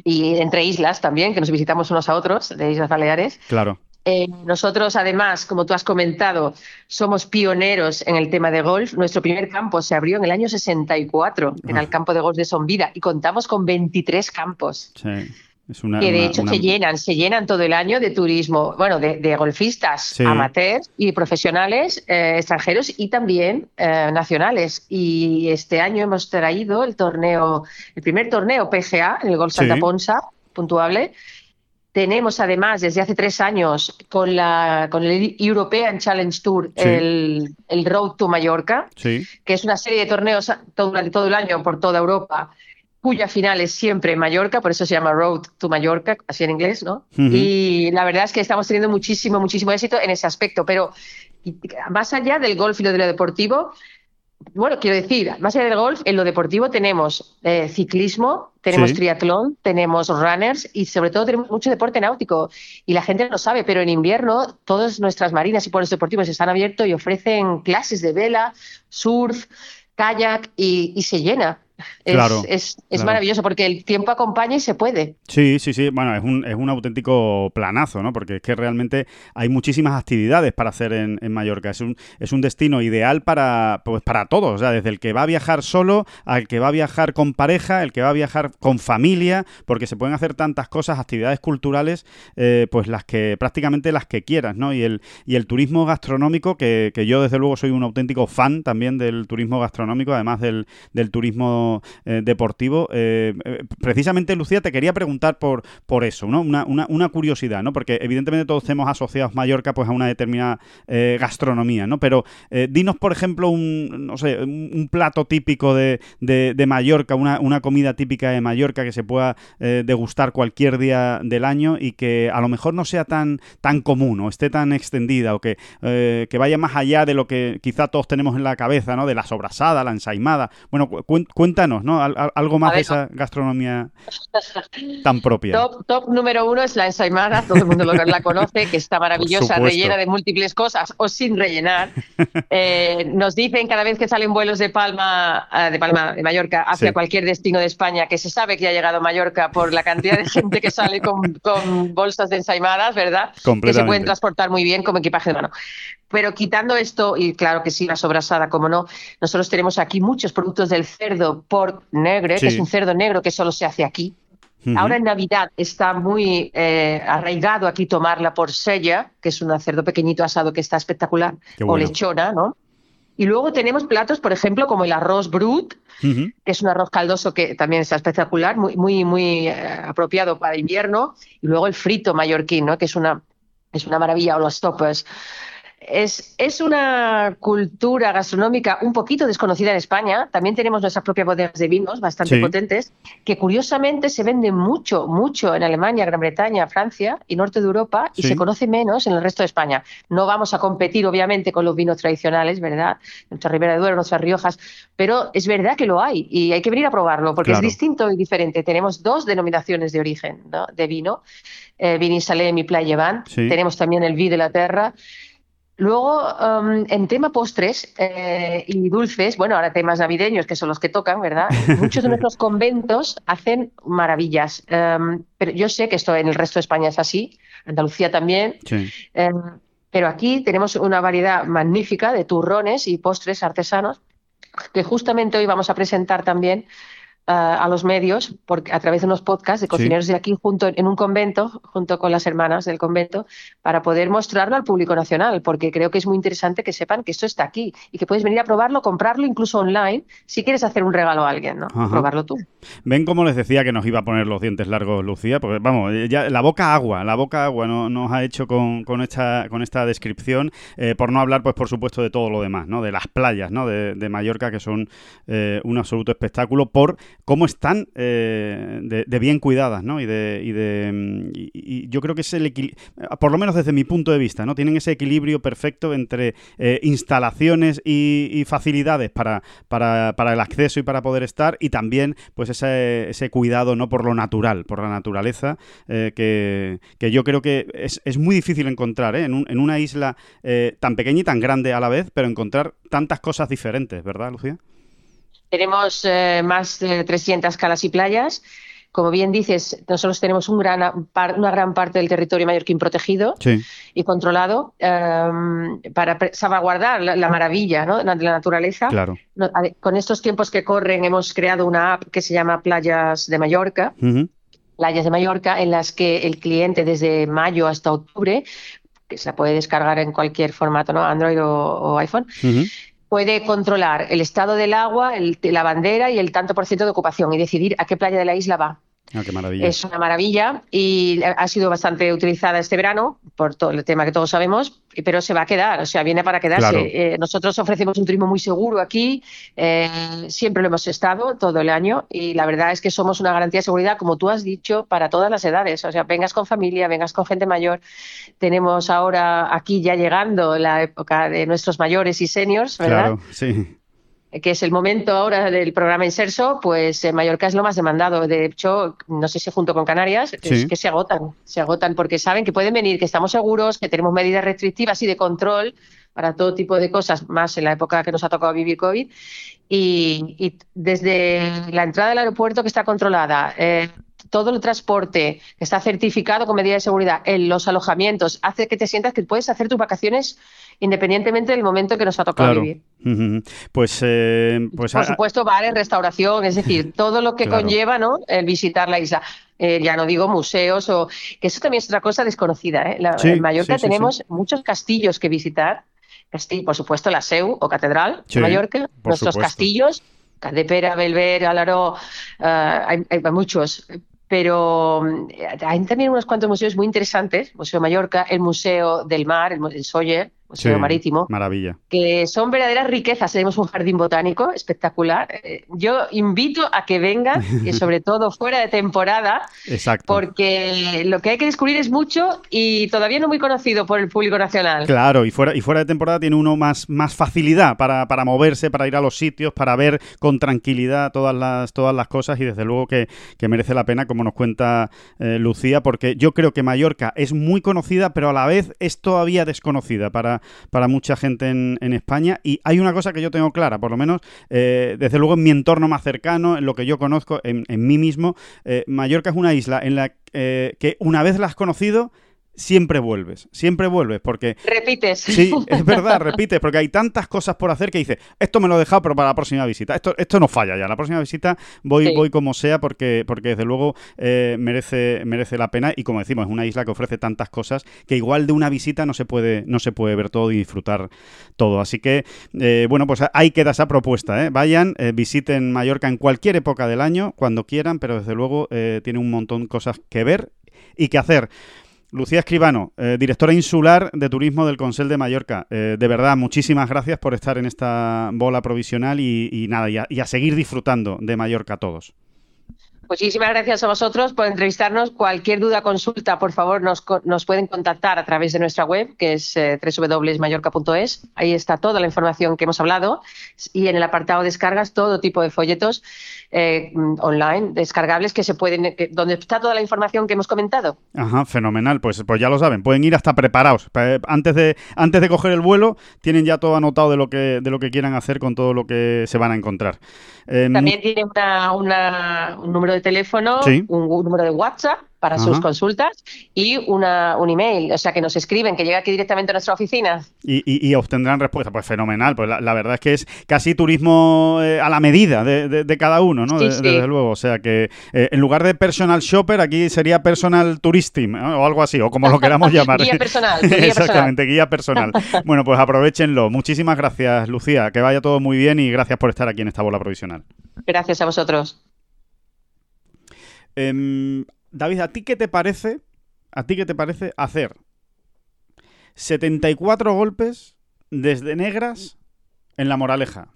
Y entre islas también, que nos visitamos unos a otros, de Islas Baleares. Claro. Eh, nosotros, además, como tú has comentado, somos pioneros en el tema de golf. Nuestro primer campo se abrió en el año 64, en el campo de golf de Sonvida, y contamos con 23 campos. que de hecho se llenan, se llenan todo el año de turismo, bueno, de, golfistas amateurs y profesionales eh, extranjeros y también eh, nacionales. Y este año hemos traído el torneo, el primer torneo PGA, el Golf Santa Ponsa, puntuable, tenemos además desde hace tres años con, la, con el European Challenge Tour el, el, Road to Mallorca, que es una serie de torneos durante todo el año por toda Europa, cuya final es siempre Mallorca, por eso se llama Road to Mallorca, así en inglés, ¿no? Y la verdad es que estamos teniendo muchísimo, muchísimo éxito en ese aspecto, pero más allá del golf y de lo deportivo, bueno, quiero decir, más allá del golf, en lo deportivo tenemos eh, ciclismo, tenemos triatlón, tenemos runners y sobre todo tenemos mucho deporte náutico. Y la gente no lo sabe, pero en invierno todas nuestras marinas y puertos deportivos están abiertos y ofrecen clases de vela, surf, kayak y se llena. Es, claro, es, maravilloso porque el tiempo acompaña y se puede. Sí, sí, sí. Bueno, es un, es un auténtico planazo, ¿no? Porque es que realmente hay muchísimas actividades para hacer en, Mallorca. Es un, es un destino ideal para, pues, para todos. O sea, desde el que va a viajar solo al que va a viajar con pareja, el que va a viajar con familia, porque se pueden hacer tantas cosas, actividades culturales, eh, pues las que prácticamente las que quieras, ¿no? Y el, y el turismo gastronómico, que, yo desde luego soy un auténtico fan también del turismo gastronómico, además del, del turismo eh, deportivo. Eh, eh, precisamente, Lucía, te quería preguntar por, por eso, ¿no? Una, una, curiosidad, ¿no? Porque evidentemente todos hemos asociado Mallorca pues, a una determinada gastronomía, ¿no? Pero dinos, por ejemplo, un, no sé, un, plato típico de, de, Mallorca, una, una, comida típica de Mallorca que se pueda degustar cualquier día del año y que a lo mejor no sea tan, tan común o esté tan extendida o que, que vaya más allá de lo que quizá todos tenemos en la cabeza, ¿no? De la sobrasada, la ensaimada. Bueno, cuenta ¿no? algo más de esa gastronomía tan propia. Top, número uno es la ensaimada, todo el mundo la conoce, que está maravillosa, rellena de múltiples cosas o sin rellenar. Eh, nos dicen cada vez que salen vuelos de Palma, ah, de Palma, de Mallorca, hacia cualquier destino de España, que se sabe que ha llegado a Mallorca por la cantidad de gente que sale con, bolsas de ensaimadas, ¿verdad? Que se pueden transportar muy bien como equipaje de mano. pero quitando esto, y claro que sí, la sobrasada, como no, nosotros tenemos aquí muchos productos del cerdo por negre, que es un cerdo negro que solo se hace aquí. Ahora en Navidad está muy eh, arraigado aquí tomarla por sella, que es un cerdo pequeñito asado que está espectacular, o lechona, ¿no? Y luego tenemos platos, por ejemplo, como el arroz brut, que es un arroz caldoso que también está espectacular, muy, muy, muy eh, apropiado para invierno. Y luego el frito mallorquín, ¿no? que es una, es una maravilla, o los toppers. Es, es, una cultura gastronómica un poquito desconocida en España. También tenemos nuestras propias bodegas de vinos bastante potentes, que curiosamente se venden mucho, mucho en Alemania, Gran Bretaña, Francia y norte de Europa y se conoce menos en el resto de España. No vamos a competir, obviamente, con los vinos tradicionales, ¿verdad? Nuestra Ribera de Duero, nuestras Riojas, pero es verdad que lo hay y hay que venir a probarlo porque es distinto y diferente. Tenemos dos denominaciones de origen de vino, eh, Vini Salem y Playa Van. Tenemos también el Vi de la Terra. Luego, um, en tema postres eh, y dulces, bueno, ahora temas navideños, que son los que tocan, ¿verdad? Muchos de nuestros conventos hacen maravillas. Um, pero yo sé que esto en el resto de España es así, Andalucía también. Um, pero aquí tenemos una variedad magnífica de turrones y postres artesanos que justamente hoy vamos a presentar también a los medios porque, a través de unos podcasts de cocineros de aquí junto en un convento, junto con las hermanas del convento, para poder mostrarlo al público nacional, porque creo que es muy interesante que sepan que esto está aquí y que puedes venir a probarlo, comprarlo incluso online, si quieres hacer un regalo a alguien, ¿no? Probarlo tú. Ven como les decía que nos iba a poner los dientes largos Lucía, porque vamos, ya la boca agua, la boca agua no, nos ha hecho con, con, esta, con esta descripción, eh, por no hablar, pues por supuesto, de todo lo demás, ¿no? De las playas, ¿no? De, Mallorca, que son eh, un absoluto espectáculo por cómo están eh, de, bien cuidadas, ¿no? Y de, y de y, yo creo que es el equilibrio, por lo menos desde mi punto de vista, ¿no? Tienen ese equilibrio perfecto entre eh, instalaciones y, facilidades para, para, para, el acceso y para poder estar, y también, pues, ese, ese cuidado, ¿no? Por lo natural, por la naturaleza, eh, que, que, yo creo que es, es muy difícil encontrar, ¿eh? En, en una isla tan pequeña y tan grande a la vez, pero encontrar tantas cosas diferentes, ¿verdad, Lucía? Tenemos eh, más de 300 calas y playas. Como bien dices, nosotros tenemos un gran, una gran parte del territorio mallorquín protegido y controlado em, para salvaguardar la, maravilla de la naturaleza. Claro. con estos tiempos que corren hemos creado una app que se llama Playas de Mallorca. Playas de Mallorca, en las que el cliente desde mayo hasta octubre, que se la puede descargar en cualquier formato, ¿no? Android o, iPhone, puede controlar el estado del agua, la bandera y el tanto por ciento de ocupación y decidir a qué playa de la isla va. Ah, qué maravilla. Es una maravilla y ha sido bastante utilizada este verano por todo el tema que todos sabemos, pero se va a quedar, o sea, viene para quedarse. Eh, nosotros ofrecemos un turismo muy seguro aquí, eh, siempre lo hemos estado todo el año y la verdad es que somos una garantía de seguridad, como tú has dicho, para todas las edades. O sea, vengas con familia, vengas con gente mayor. Tenemos ahora aquí ya llegando la época de nuestros mayores y seniors, ¿verdad? Claro, sí que es el momento ahora del programa Inserso, pues en Mallorca es lo más demandado. De hecho, no sé si junto con Canarias, es que se agotan, se agotan porque saben que pueden venir, que estamos seguros, que tenemos medidas restrictivas y de control para todo tipo de cosas, más en la época que nos ha tocado vivir COVID. Y, desde la entrada del aeropuerto que está controlada, eh, todo el transporte que está certificado con medidas de seguridad en los alojamientos, hace que te sientas que puedes hacer tus vacaciones independientemente del momento que nos ha tocado vivir. Pues, eh, pues por supuesto, bares, restauración, es decir, todo lo que conlleva ¿no? el visitar la isla. Eh, ya no digo museos o que eso también es otra cosa desconocida. ¿eh? en Mallorca tenemos muchos castillos que visitar. Castillo, por supuesto, la Seu o Catedral de Mallorca, nuestros castillos, Cadepera, Belver, Alaró, hay, hay, muchos pero hay también unos cuantos museos muy interesantes, Museo Mallorca, el Museo del Mar, el, el Soller, Museo Marítimo. Maravilla. Que son verdaderas riquezas. Tenemos un jardín botánico espectacular. Eh, yo invito a que vengan, y sobre todo fuera de temporada, Exacto. porque lo que hay que descubrir es mucho y todavía no muy conocido por el público nacional. Claro, y fuera, y fuera de temporada tiene uno más, más facilidad para, para moverse, para ir a los sitios, para ver con tranquilidad todas las, todas las cosas y desde luego que, merece la pena, como nos cuenta eh, Lucía, porque yo creo que Mallorca es muy conocida, pero a la vez es todavía desconocida para, para mucha gente en, España. Y hay una cosa que yo tengo clara, por lo menos, eh, desde luego en mi entorno más cercano, en lo que yo conozco, en, mí mismo, eh, Mallorca es una isla en la eh, que una vez la has conocido, siempre vuelves, siempre vuelves, porque... Repites. Sí, es verdad, repites, porque hay tantas cosas por hacer que dices, esto me lo he dejado, pero para la próxima visita. Esto, esto no falla ya, la próxima visita voy, voy como sea, porque, porque desde luego eh, merece, merece la pena. Y como decimos, es una isla que ofrece tantas cosas que igual de una visita no se puede, no se puede ver todo y disfrutar todo. Así que, eh, bueno, pues ahí queda esa propuesta. ¿eh? Vayan, visiten Mallorca en cualquier época del año, cuando quieran, pero desde luego tiene un montón de cosas que ver y que hacer. Lucía Escribano, eh, directora insular de turismo del Consell de Mallorca. Eh, de verdad, muchísimas gracias por estar en esta bola provisional y, nada, y a seguir disfrutando de Mallorca todos. Muchísimas gracias a vosotros por entrevistarnos. Cualquier duda, consulta, por favor, nos, pueden contactar a través de nuestra web, que es eh, www.mallorca.es. Ahí está toda la información que hemos hablado. Y en el apartado descargas, todo tipo de folletos eh, online descargables que se pueden, donde está toda la información que hemos comentado. Ajá, fenomenal. Pues, pues ya lo saben, pueden ir hasta preparados. Antes de, antes de coger el vuelo, tienen ya todo anotado de lo que, de lo que quieran hacer con todo lo que se van a encontrar. También tiene una, un número de teléfono, un, número de WhatsApp para sus consultas y una, un email, o sea que nos escriben, que llega aquí directamente a nuestra oficina. Y, obtendrán respuesta, pues fenomenal, pues la, verdad es que es casi turismo eh, a la medida de, cada uno, ¿no? Desde luego, o sea que eh, en lugar de personal shopper, aquí sería personal touristing o algo así, o como lo queramos llamar. guía personal. Exactamente, guía personal. bueno, pues aprovechenlo. Muchísimas gracias, Lucía, que vaya todo muy bien y gracias por estar aquí en esta bola provisional. Gracias a vosotros. Em, David, ¿a ti qué te parece? ¿A ti qué te parece hacer 74 golpes desde negras en la moraleja?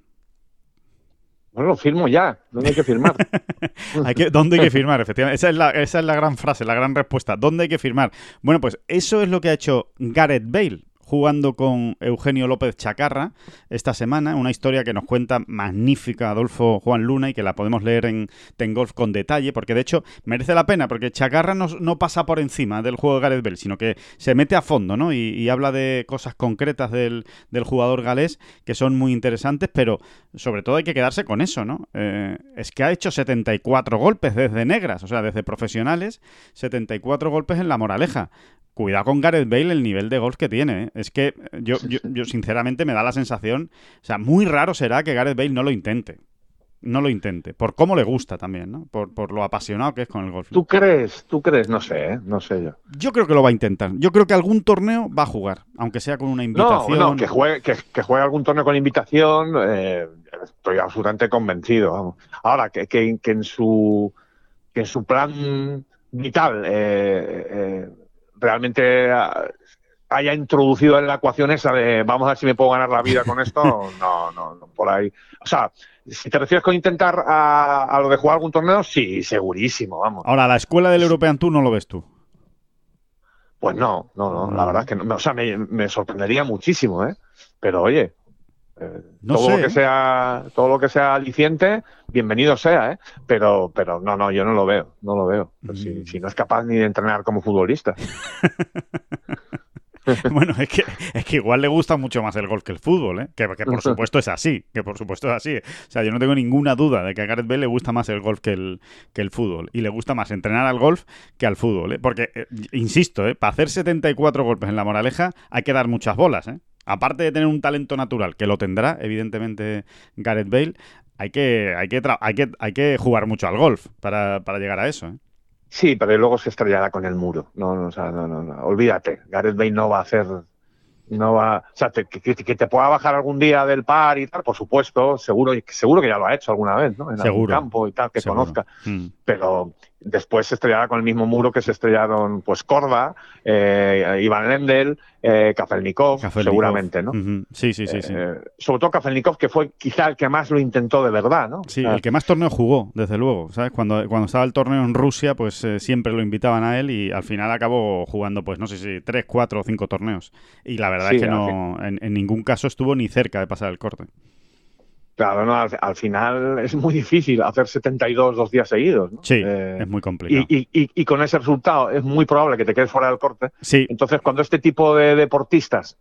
Bueno, lo firmo ya. ¿Dónde hay que firmar? ¿Dónde hay que firmar? Efectivamente. Esa es, la, esa es la gran frase, la gran respuesta. ¿Dónde hay que firmar? Bueno, pues eso es lo que ha hecho Gareth Bale jugando con Eugenio López Chacarra esta semana, una historia que nos cuenta magnífica Adolfo Juan Luna y que la podemos leer en Tengolf con detalle, porque de hecho merece la pena, porque Chacarra no, no pasa por encima del juego de Gareth Bell, sino que se mete a fondo, ¿no? Y, habla de cosas concretas del, jugador galés que son muy interesantes, pero sobre todo hay que quedarse con eso, ¿no? Eh, es que ha hecho 74 golpes desde negras, o sea, desde profesionales, 74 golpes en la moraleja cuidado con Gareth Bale el nivel de golf que tiene. ¿eh? Es que yo, yo, sinceramente me da la sensación, o sea, muy raro será que Gareth Bale no lo intente. No lo intente, por cómo le gusta también, ¿no? Por, lo apasionado que es con el golf. ¿Tú crees? ¿Tú crees? No sé, ¿eh? no sé yo. Yo creo que lo va a intentar. Yo creo que algún torneo va a jugar, aunque sea con una invitación. No, no que juegue, que, juegue algún torneo con invitación, eh, estoy absolutamente convencido. Ahora, que, que, en su, que en su plan vital eh, realmente ah, haya introducido en la ecuación esa de vamos a ver si me puedo ganar la vida con esto, no, no, no, por ahí. O sea, si te refieres con intentar a, lo de jugar algún torneo, sí, segurísimo, vamos. Ahora, la escuela del European Tour no lo ves tú. Pues no, no, no, la verdad es que no, o sea, me, me sorprendería muchísimo, ¿eh? Pero oye, eh, todo lo que ¿eh? sea, todo lo que sea aliciente, bienvenido sea, ¿eh? Pero, pero no, no, yo no lo veo, no lo veo. Pues mm. si, no es capaz ni de entrenar como futbolista. bueno, es que, es que igual le gusta mucho más el golf que el fútbol, ¿eh? Que, por supuesto es así, que por supuesto es así. O sea, yo no tengo ninguna duda de que a Gareth Bale le gusta más el golf que el, que el fútbol. Y le gusta más entrenar al golf que al fútbol, ¿eh? Porque, insisto, ¿eh? Para hacer 74 golpes en la moraleja hay que dar muchas bolas, ¿eh? Aparte de tener un talento natural, que lo tendrá, evidentemente, Gareth Bale, hay que, hay que, hay que, hay que jugar mucho al golf para, llegar a eso. ¿eh? Sí, pero luego se estrellará con el muro. No, no, no, no, olvídate. Gareth Bale no va a hacer no va, o sea, que, te pueda bajar algún día del par y tal, por supuesto, seguro, seguro que ya lo ha hecho alguna vez, ¿no? En algún campo y tal, que conozca. Mm. Pero después se estrellará con el mismo muro que se estrellaron, pues, Corda, eh, Iván Lendl, eh, Kafelnikov, seguramente, ¿no? Sí, sí, sí, sí. Eh, sobre todo Kafelnikov, que fue quizá el que más lo intentó de verdad, ¿no? Sí, el que más torneo jugó, desde luego, ¿sabes? Cuando, cuando estaba el torneo en Rusia, pues eh, siempre lo invitaban a él y al final acabó jugando, pues, no sé si tres, cuatro o cinco torneos. Y la verdad es que no, en ningún caso estuvo ni cerca de pasar el corte. Claro, no, al, final es muy difícil hacer 72 dos días seguidos. ¿no? Sí, eh, es muy complicado. Y, con ese resultado es muy probable que te quedes fuera del corte. Sí. Entonces, cuando este tipo de deportistas,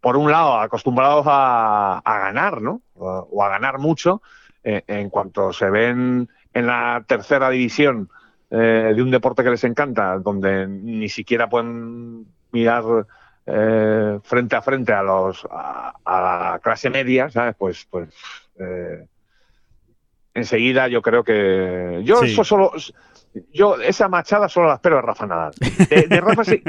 por un lado, acostumbrados a, ganar, ¿no? O, a ganar mucho, eh, en cuanto se ven en la tercera división eh, de un deporte que les encanta, donde ni siquiera pueden mirar eh, frente a frente a los a, la clase media, ¿sabes? Pues, pues eh, enseguida yo creo que yo eso solo yo esa machada solo la espero de Rafa Nadal. De, Rafa, sí,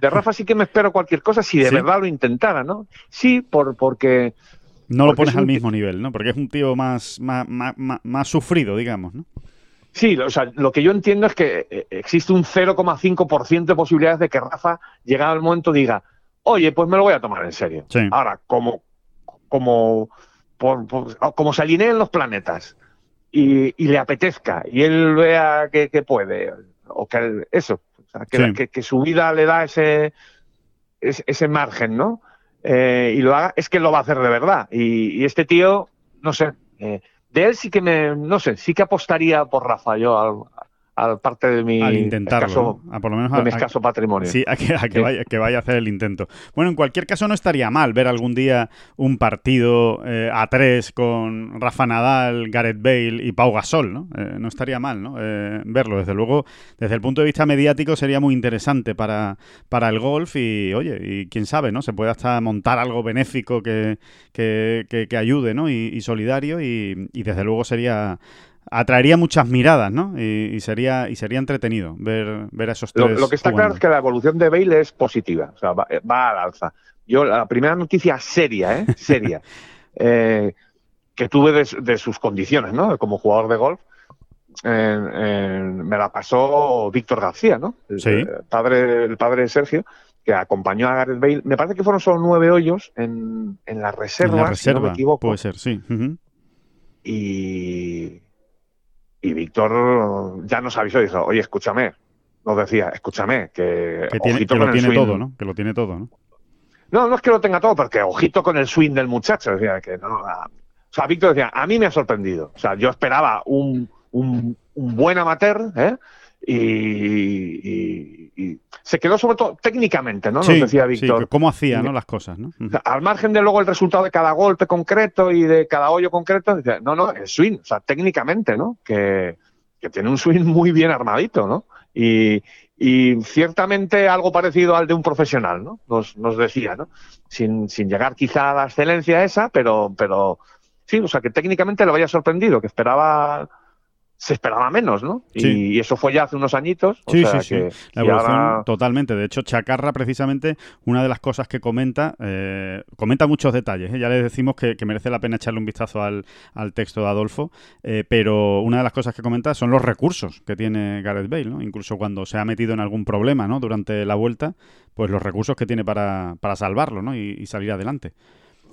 de Rafa sí que me espero cualquier cosa si de verdad lo intentara, ¿no? Sí, por, porque... No lo pones al mismo nivel, ¿no? Porque es un tío más, más, más, más sufrido, digamos, ¿no? Sí, o sea, lo que yo entiendo es que eh, existe un 0,5% de posibilidades de que Rafa, llegado el momento, diga, oye, pues me lo voy a tomar en serio. Ahora, como, como, como se alineen los planetas y, le apetezca y él vea que, puede, o que eso, que, su vida le da ese, ese, margen, ¿no? Eh, y lo haga, es que lo va a hacer de verdad. Y, este tío, no sé, eh, de él sí que me, no sé, sí que apostaría por Rafa yo al, parte de mi escaso, por lo menos escaso patrimonio. Sí, a, que, vaya, que vaya a hacer el intento. Bueno, en cualquier caso no estaría mal ver algún día un partido eh, a tres con Rafa Nadal, Gareth Bale y Pau Gasol, ¿no? Eh, no estaría mal, ¿no? Eh, verlo. Desde luego, desde el punto de vista mediático sería muy interesante para, para el golf y, oye, y quién sabe, ¿no? Se puede hasta montar algo benéfico que, que, que, ayude, ¿no? Y, solidario y, y desde luego sería atraería muchas miradas, ¿no? Y, sería y sería entretenido ver, ver a esos tres. Lo, que está claro es que la evolución de Bale es positiva, o sea, va, al alza. Yo, la primera noticia seria, ¿eh? Seria, eh, que tuve de, sus condiciones, ¿no? Como jugador de golf, me la pasó Víctor García, ¿no? El, padre, el padre de Sergio, que acompañó a Gareth Bale. Me parece que fueron solo nueve hoyos en, en la reserva, en la reserva, si no me equivoco. Puede ser, sí. Y y Víctor ya nos avisó y dijo, oye, escúchame, nos decía, escúchame, que, tiene, que lo tiene todo, ¿no? Que lo tiene todo, ¿no? No, no es que lo tenga todo, porque ojito con el swing del muchacho. Decía que no, o sea, Víctor decía, a mí me ha sorprendido. O sea, yo esperaba un, un, un buen amateur, ¿eh? y, se quedó sobre todo técnicamente, ¿no? Nos decía Víctor. cómo hacía, ¿no? Las cosas, ¿no? Al margen de luego el resultado de cada golpe concreto y de cada hoyo concreto, no, no, el swing, o sea, técnicamente, ¿no? Que, tiene un swing muy bien armadito, ¿no? Y, ciertamente algo parecido al de un profesional, ¿no? Nos, nos decía, ¿no? Sin, sin llegar quizá a la excelencia esa, pero, pero sí, o sea, que técnicamente lo había sorprendido, que esperaba se esperaba menos, ¿no? Y eso fue ya hace unos añitos. sí, sí, sí. La evolución totalmente. De hecho, Chacarra, precisamente, una de las cosas que comenta, eh, comenta muchos detalles. ¿eh? Ya les decimos que, merece la pena echarle un vistazo al, texto de Adolfo, eh, pero una de las cosas que comenta son los recursos que tiene Gareth Bale, ¿no? Incluso cuando se ha metido en algún problema, ¿no? Durante la vuelta, pues los recursos que tiene para, para salvarlo, ¿no? y salir adelante.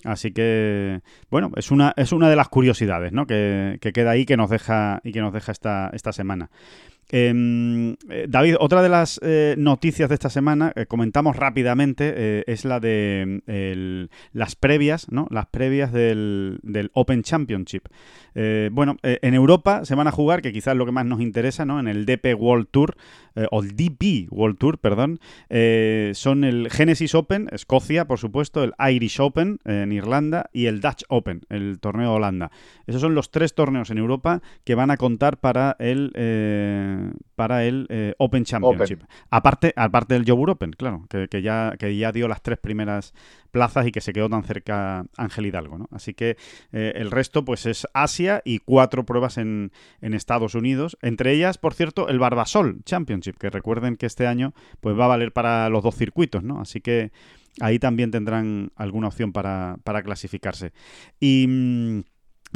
Así que, bueno, es una, es una de las curiosidades ¿no? que, que queda ahí que nos deja, y que nos deja esta, esta semana. Em, eh, David, otra de las eh, noticias de esta semana, eh, comentamos rápidamente, es la de las previas, ¿no? Las previas del, del Open Championship. bueno, en Europa se van a jugar, que quizás es lo que más nos interesa, ¿no? En el DP World Tour, o el DP World Tour, perdón, son el Genesis Open, Escocia, por supuesto, el Irish Open en Irlanda y el Dutch Open, el torneo de Holanda. Esos son los tres torneos en Europa que van a contar para el para el eh, Open Championship. Aparte, aparte del Jobur Open, claro, que, ya, que ya dio las tres primeras plazas y que se quedó tan cerca Ángel Hidalgo. ¿no? Así que eh, el resto pues es Asia y cuatro pruebas en, en, Estados Unidos. Entre ellas, por cierto, el Barbasol Championship, que recuerden que este año pues va a valer para los dos circuitos. ¿no? Así que ahí también tendrán alguna opción para, para clasificarse. Y...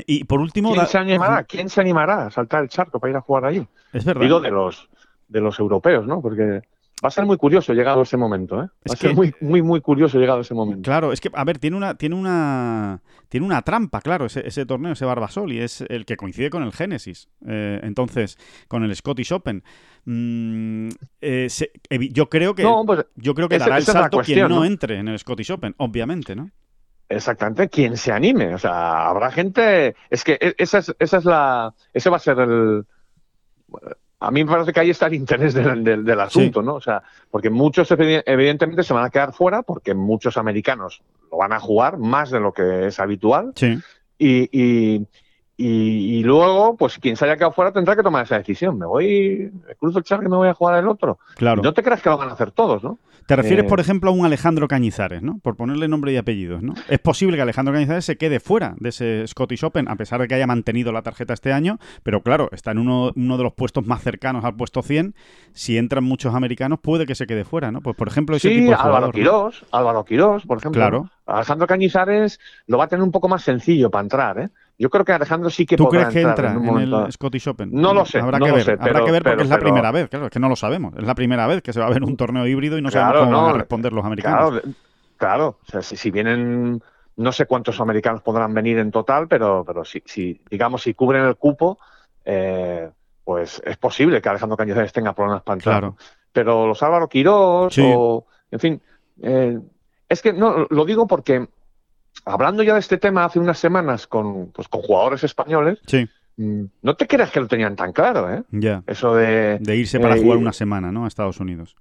Y por último... ¿Quién se, animará? ¿Quién se animará a saltar el charco para ir a jugar allí? Es verdad. Digo de los, de los europeos, ¿no? Porque va a ser muy curioso llegado ese momento, ¿eh? Va a ser muy, muy, muy curioso llegado ese momento. Claro, es que, a ver, tiene una, tiene una, tiene una trampa, claro, ese, ese torneo, ese Barbasol, y es el que coincide con el Génesis. Eh, entonces, con el Scottish Open. Mm, eh, yo creo que, pues, yo creo que dará el salto quien no entre en el Scottish Open, obviamente, ¿no? Exactamente, quien se anime. O sea, habrá gente. Es que e, esa es, esa es la. Ese va a ser el. A mí me parece que ahí está el interés del, asunto, ¿no? O sea, porque muchos evidentemente se van a quedar fuera porque muchos americanos lo van a jugar más de lo que es habitual. Sí. Y, y, luego, pues quien se haya quedado fuera tendrá que tomar esa decisión. Me voy, me cruzo el charco y me voy a jugar el otro. Claro. no te creas que lo van a hacer todos, ¿no? Te refieres, por eh, ejemplo, a un Alejandro Cañizares, ¿no? Por ponerle nombre y apellidos, ¿no? Es posible que Alejandro Cañizares se quede fuera de ese Scottish Open, a pesar de que haya mantenido la tarjeta este año, pero claro, está en uno, uno de los puestos más cercanos al puesto 100. Si entran muchos americanos, puede que se quede fuera, ¿no? Pues, por ejemplo, ese tipo de Álvaro Quirós, Álvaro Quirós, por ejemplo. Claro. Alejandro Cañizares lo va a tener un poco más sencillo para entrar, ¿eh? Yo creo que Alejandro sí que ¿Tú crees que entra en, el Scottish Open? No lo sé. Habrá que ver, habrá que ver porque es la primera vez. Claro, es que no lo sabemos. Es la primera vez que se va a ver un torneo híbrido y no sabemos cómo van a responder los americanos. Claro, claro. O sea, si, vienen, no sé cuántos americanos podrán venir en total, pero, pero si, si digamos, si cubren el cupo, eh, pues es posible que Alejandro Cañizares tenga problemas para entrar. Claro. Pero los Álvaro Quirós o, en fin, eh, es que no, lo digo porque hablando ya de este tema hace unas semanas con, pues, con jugadores españoles, mm, no te creas que lo tenían tan claro, ¿eh? Ya. Eso de... De irse para eh, jugar una semana, ¿no? A Estados Unidos.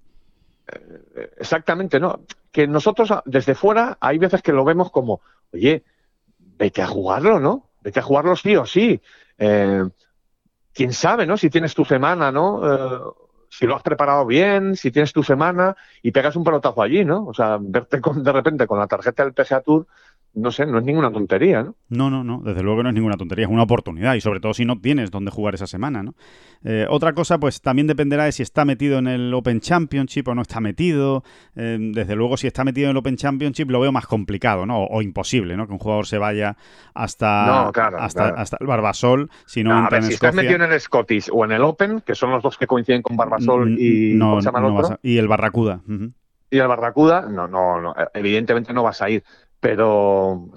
Eh, exactamente, ¿no? Que nosotros desde fuera hay veces que lo vemos como, oye, vete a jugarlo, ¿no? Vete a jugarlo sí o sí. Eh, quién sabe, ¿no? Si tienes tu semana, ¿no? si lo has preparado bien, si tienes tu semana y pegas un pelotazo allí, ¿no? O sea, verte con, de repente con la tarjeta del PSA Tour no sé, no es ninguna tontería, ¿no? No, no, no, desde luego no es ninguna tontería, es una oportunidad y sobre todo si no tienes dónde jugar esa semana, ¿no? Eh, otra cosa, pues también dependerá de si está metido en el Open Championship o no está metido. Eh, desde luego, si está metido en el Open Championship lo veo más complicado, ¿no? O, imposible, ¿no? Que un jugador se vaya hasta, hasta, el Barbasol si no, entra en si estás metido en el Scottish o en el Open, que son los dos que coinciden con Barbasol y, no, y el Barracuda. Y el Barracuda, no, no, no, evidentemente no vas a ir pero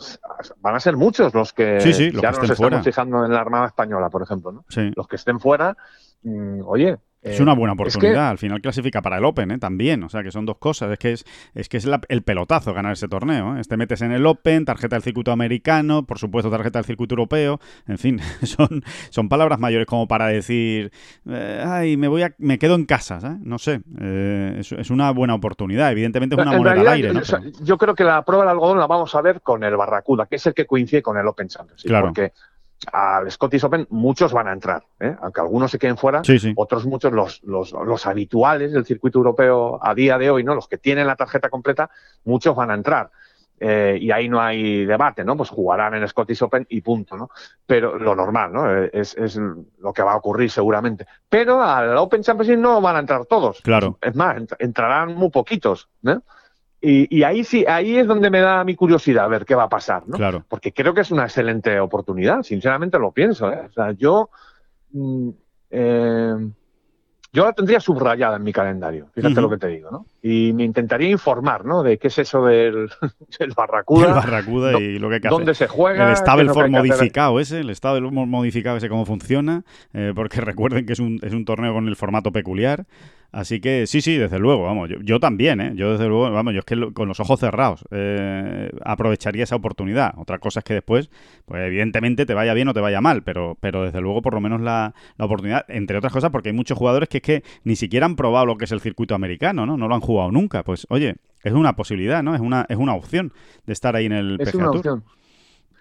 van a ser muchos los que ya nos estamos fijando en la Armada Española, por ejemplo. ¿no? Los que estén fuera, mm, oye, es una buena oportunidad. Al final clasifica para el Open, ¿eh? También. O sea, que son dos cosas. Es que es, es que es el pelotazo ganar ese torneo. ¿eh? Te metes en el Open, tarjeta del circuito americano, por supuesto tarjeta del circuito europeo. En fin, son, son palabras mayores como para decir, eh, ay, me voy a, me quedo en casa, No sé. Eh, es, una buena oportunidad. Evidentemente es una moneda al aire, Yo creo que la prueba del algodón la vamos a ver con el Barracuda, que es el que coincide con el Open Championship. Claro. Porque al Scottish Open muchos van a entrar, ¿eh? aunque algunos se queden fuera, otros muchos, los, los, los, habituales del circuito europeo a día de hoy, ¿no? los que tienen la tarjeta completa, muchos van a entrar. Eh, y ahí no hay debate, ¿no? Pues jugarán en Scottish Open y punto, ¿no? Pero lo normal, ¿no? Eh, es, es lo que va a ocurrir seguramente. Pero al Open Championship no van a entrar todos. Claro. Es más, entrarán muy poquitos, ¿no? Y, ahí sí, ahí es donde me da mi curiosidad a ver qué va a pasar, ¿no? Claro. Porque creo que es una excelente oportunidad, sinceramente lo pienso, ¿eh? O sea, yo, mm, eh, yo la tendría subrayada en mi calendario, fíjate lo que te digo, ¿no? Y me intentaría informar, ¿no? De qué es eso del, Barracuda. El Barracuda y lo que hay que ¿Dónde se juega? El Stabelform modificado ese, el estado del modificado ese, cómo funciona, eh, porque recuerden que es un, es un torneo con el formato peculiar. Así que sí, sí, desde luego, vamos, yo, también, ¿eh? Yo desde luego, vamos, yo es que con los ojos cerrados eh, aprovecharía esa oportunidad. Otra cosa es que después, pues evidentemente te vaya bien o te vaya mal, pero, pero desde luego por lo menos la, la oportunidad, entre otras cosas porque hay muchos jugadores que es que ni siquiera han probado lo que es el circuito americano, ¿no? No lo han jugado nunca. Pues oye, es una posibilidad, ¿no? Es una, es una opción de estar ahí en el es una Opción.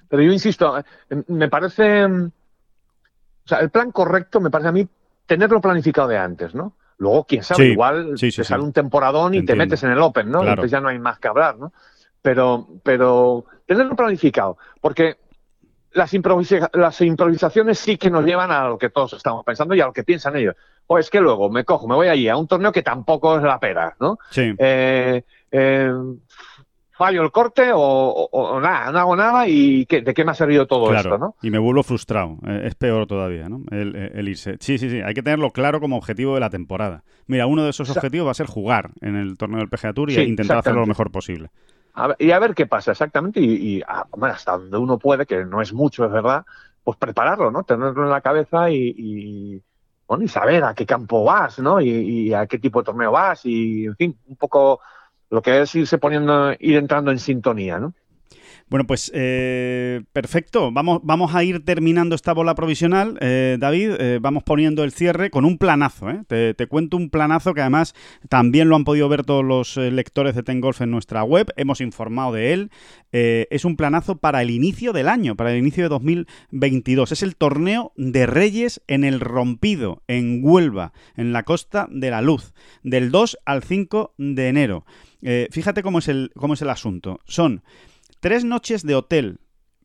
Pero yo insisto, eh, me parece... O sea, el plan correcto me parece a mí tenerlo planificado de antes, ¿no? Luego, quién sabe, igual te sale un temporadón y te metes en el Open, ¿no? Entonces ya no hay más que hablar, ¿no? Pero, pero tenerlo planificado, porque las, las improvisaciones sí que nos llevan a lo que todos estamos pensando y a lo que piensan ellos. O es que luego me cojo, me voy allí a un torneo que tampoco es la pera, ¿no? Sí. Eh, eh, fallo el corte o, nada, no hago nada y ¿de qué me ha servido todo esto? ¿no? Y me vuelvo frustrado, eh, es peor todavía, ¿no? El, irse. Sí, sí, sí, hay que tenerlo claro como objetivo de la temporada. Mira, uno de esos objetivos va a ser jugar en el torneo del PGA Tour y intentar hacerlo lo mejor posible. y a ver qué pasa exactamente y, ah, hasta donde uno puede, que no es mucho, es verdad, pues prepararlo, ¿no? Tenerlo en la cabeza y, bueno, y saber a qué campo vas, ¿no? y a qué tipo de torneo vas y, en fin, un poco lo que es irse poniendo, ir entrando en sintonía, ¿no? Bueno, pues eh, perfecto. Vamos, vamos a ir terminando esta bola provisional, eh, David. Eh, vamos poniendo el cierre con un planazo. Te, te, cuento un planazo que además también lo han podido ver todos los lectores de Tengolf en nuestra web. Hemos informado de él. es un planazo para el inicio del año, para el inicio de 2022. Es el torneo de Reyes en el Rompido, en Huelva, en la Costa de la Luz, del 2 al 5 de enero. Fíjate cómo es el, cómo es el asunto. Son Tres noches de hotel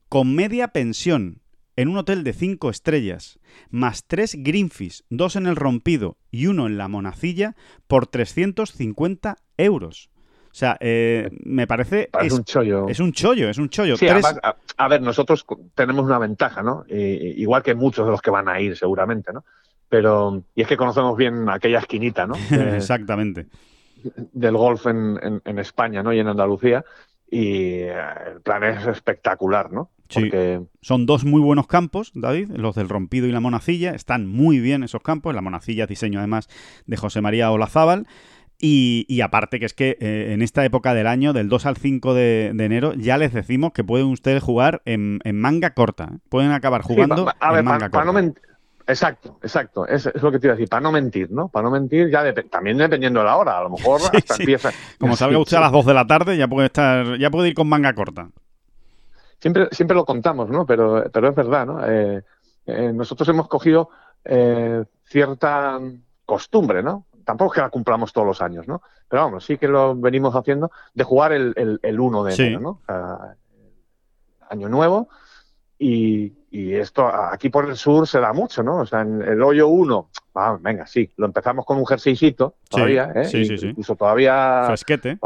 con media pensión en un hotel de cinco estrellas, más tres Greenfish, dos en el Rompido y uno en la Monacilla, por 350 euros. O sea, eh, me parece... Es, un chollo. Es un chollo, es un chollo. a, ver, nosotros tenemos una ventaja, ¿no? igual que muchos de los que van a ir, seguramente, ¿no? Pero, y es que conocemos bien aquella esquinita, ¿no? Exactamente. Del golf en, en, España, ¿no? Y en Andalucía y eh, el plan es espectacular, ¿no? Sí. Son dos muy buenos campos, David, los del Rompido y la Monacilla. Están muy bien esos campos. La Monacilla es diseño además de José María Olazábal. Y, aparte que es que eh, en esta época del año, del 2 al 5 de, enero, ya les decimos que pueden ustedes jugar en, manga corta. ¿eh? Pueden acabar jugando en manga corta. Exacto, exacto. Es, lo que te iba a decir, para no mentir, ¿no? Para no mentir, ya también dependiendo de la hora. A lo mejor hasta empieza. Como salga usted a las 2 de la tarde, ya puede estar, ya puede ir con manga corta. Siempre, siempre lo contamos, ¿no? Pero, pero es verdad, ¿no? Eh, eh, nosotros hemos cogido eh, cierta costumbre, ¿no? Tampoco es que la cumplamos todos los años, ¿no? Pero vamos, sí que lo venimos haciendo de jugar el, el, el 1 de enero, ¿no? año nuevo y, esto aquí por el sur se da mucho, ¿no? O sea, en el hoyo 1, venga, sí, lo empezamos con un jerseycito todavía, ¿eh? Sí, sí, sí. Incluso todavía... Fresquete.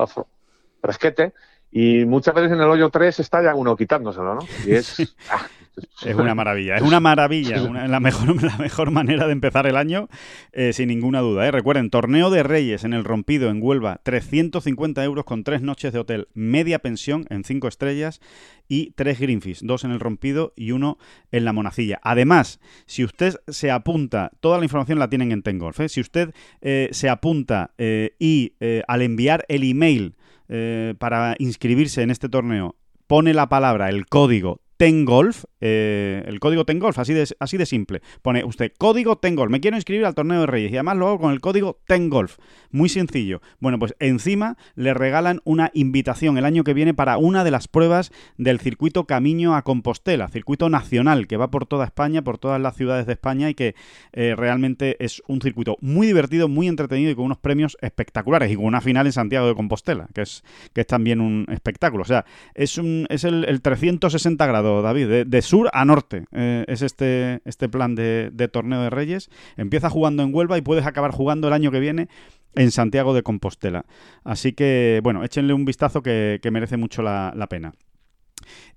Fresquete. Y muchas veces en el hoyo 3 está ya uno quitándoselo, ¿no? Y es... Ah, es una maravilla, es una maravilla, la, mejor, la mejor manera de empezar el año, eh, sin ninguna duda. ¿eh? Recuerden, torneo de Reyes en el Rompido, en Huelva, 350 euros con tres noches de hotel, media pensión en cinco estrellas y tres Greenfish, dos en el Rompido y uno en la Monacilla. Además, si usted se apunta, toda la información la tienen en Tengolf, ¿eh? si usted se apunta y al enviar el email para inscribirse en este torneo pone la palabra, el código Tengolf, eh, el código Tengolf, así de, así de simple. Pone usted código Tengolf, me quiero inscribir al torneo de Reyes y además lo hago con el código Tengolf. Muy sencillo. Bueno, pues encima le regalan una invitación el año que viene para una de las pruebas del circuito Camino a Compostela, circuito nacional que va por toda España, por todas las ciudades de España y que eh, realmente es un circuito muy divertido, muy entretenido y con unos premios espectaculares y con una final en Santiago de Compostela, que es, que es también un espectáculo. O sea, es, un, es el, el 360 grados David, de, sur a norte. Eh, es este, este plan de, torneo de Reyes. Empieza jugando en Huelva y puedes acabar jugando el año que viene en Santiago de Compostela. Así que, bueno, échenle un vistazo que, merece mucho la, pena.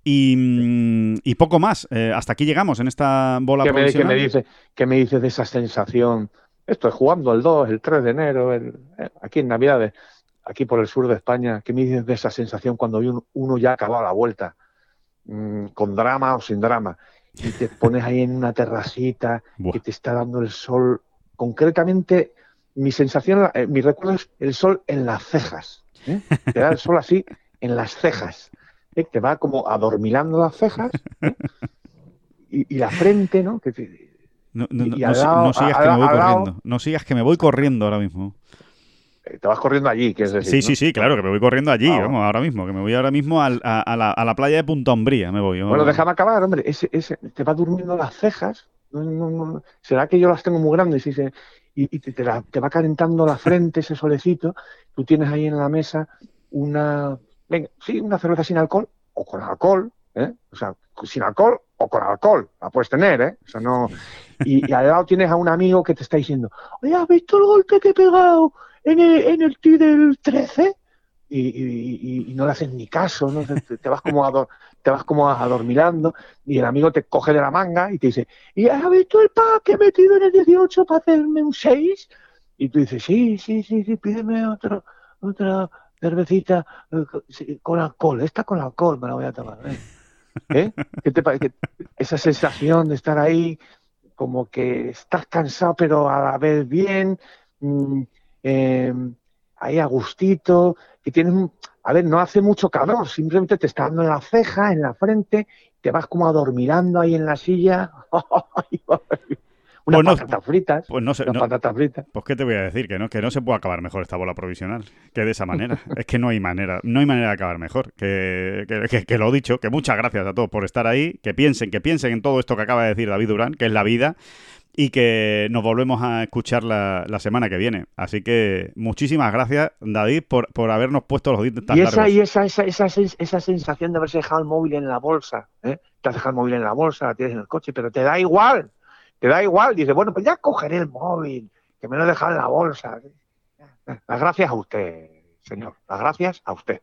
Y, poco más. Eh, hasta aquí llegamos en esta bola ¿Qué me, ¿qué me, dice, ¿Qué me dice de esa sensación? Esto es jugando el 2, el 3 de enero, el, eh, aquí en Navidades, aquí por el sur de España. ¿Qué me dices de esa sensación cuando uno ya ha acabado la vuelta? Mm, con drama o sin drama, y te pones ahí en una terracita que te está dando el sol. Concretamente, mi sensación, eh, mi recuerdo es el sol en las cejas. ¿eh? Te da el sol así en las cejas. ¿eh? Te va como adormilando las cejas y, la frente, ¿no? Que no, sigas que me voy corriendo. No sigas que me voy corriendo ahora mismo. Eh, te vas corriendo allí, que es decir. Sí, sí, sí, claro, que me voy corriendo allí, ah, vamos, ahora mismo, que me voy ahora mismo a, la, playa de Punta Umbría, me voy. Bueno, déjame acabar, hombre, ese, ese, te va durmiendo las cejas, será que yo las tengo muy grandes y, se, y, te, te, va calentando la frente ese solecito, tú tienes ahí en la mesa una, venga, sí, una cerveza sin alcohol o con alcohol, ¿eh? o sea, sin alcohol o con alcohol, la puedes tener, ¿eh? O sea, no... Y, y al lado tienes a un amigo que te está diciendo, oye, ¿has visto el golpe que he pegado? En el, en del 13 y, no le haces ni caso, ¿no? te, vas como te vas como adormilando y el amigo te coge de la manga y te dice, ¿y has visto el pack que he metido en el 18 para hacerme un 6? Y tú dices, sí, sí, sí, sí, pídeme otro, otra cervecita eh, con alcohol, esta con alcohol me la voy a tomar. ¿eh? ¿Eh? ¿Qué te parece? Esa sensación de estar ahí, como que estás cansado pero a la vez bien, mm, eh, ahí a gustito, y tienes, un- a ver, no hace mucho calor, simplemente te está dando en la ceja, en la frente, te vas como adormirando ahí en la silla. Unas Pues no- patatas fritas, Pues no sé, unas no- patatas fritas. pues qué te voy a decir, que no, que no se puede acabar mejor esta bola provisional, que de esa manera. es que no hay manera, no hay manera de acabar mejor. Que, que, que- que lo he dicho, que muchas gracias a todos por estar ahí, que piensen, que piensen en todo esto que acaba de decir David Durán, que es la vida, y que nos volvemos a escuchar la, la semana que viene. Así que muchísimas gracias, David, por, por habernos puesto los dientes tan Y esa, largos. y esa, esa, esa, esa sensación de haberse dejado el móvil en la bolsa, ¿eh? Te has dejado el móvil en la bolsa, la tienes en el coche, pero te da igual, te da igual. Dices, bueno, pues ya cogeré el móvil, que me lo he dejado en la bolsa. Las gracias a usted, señor, las gracias a usted.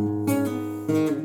thank you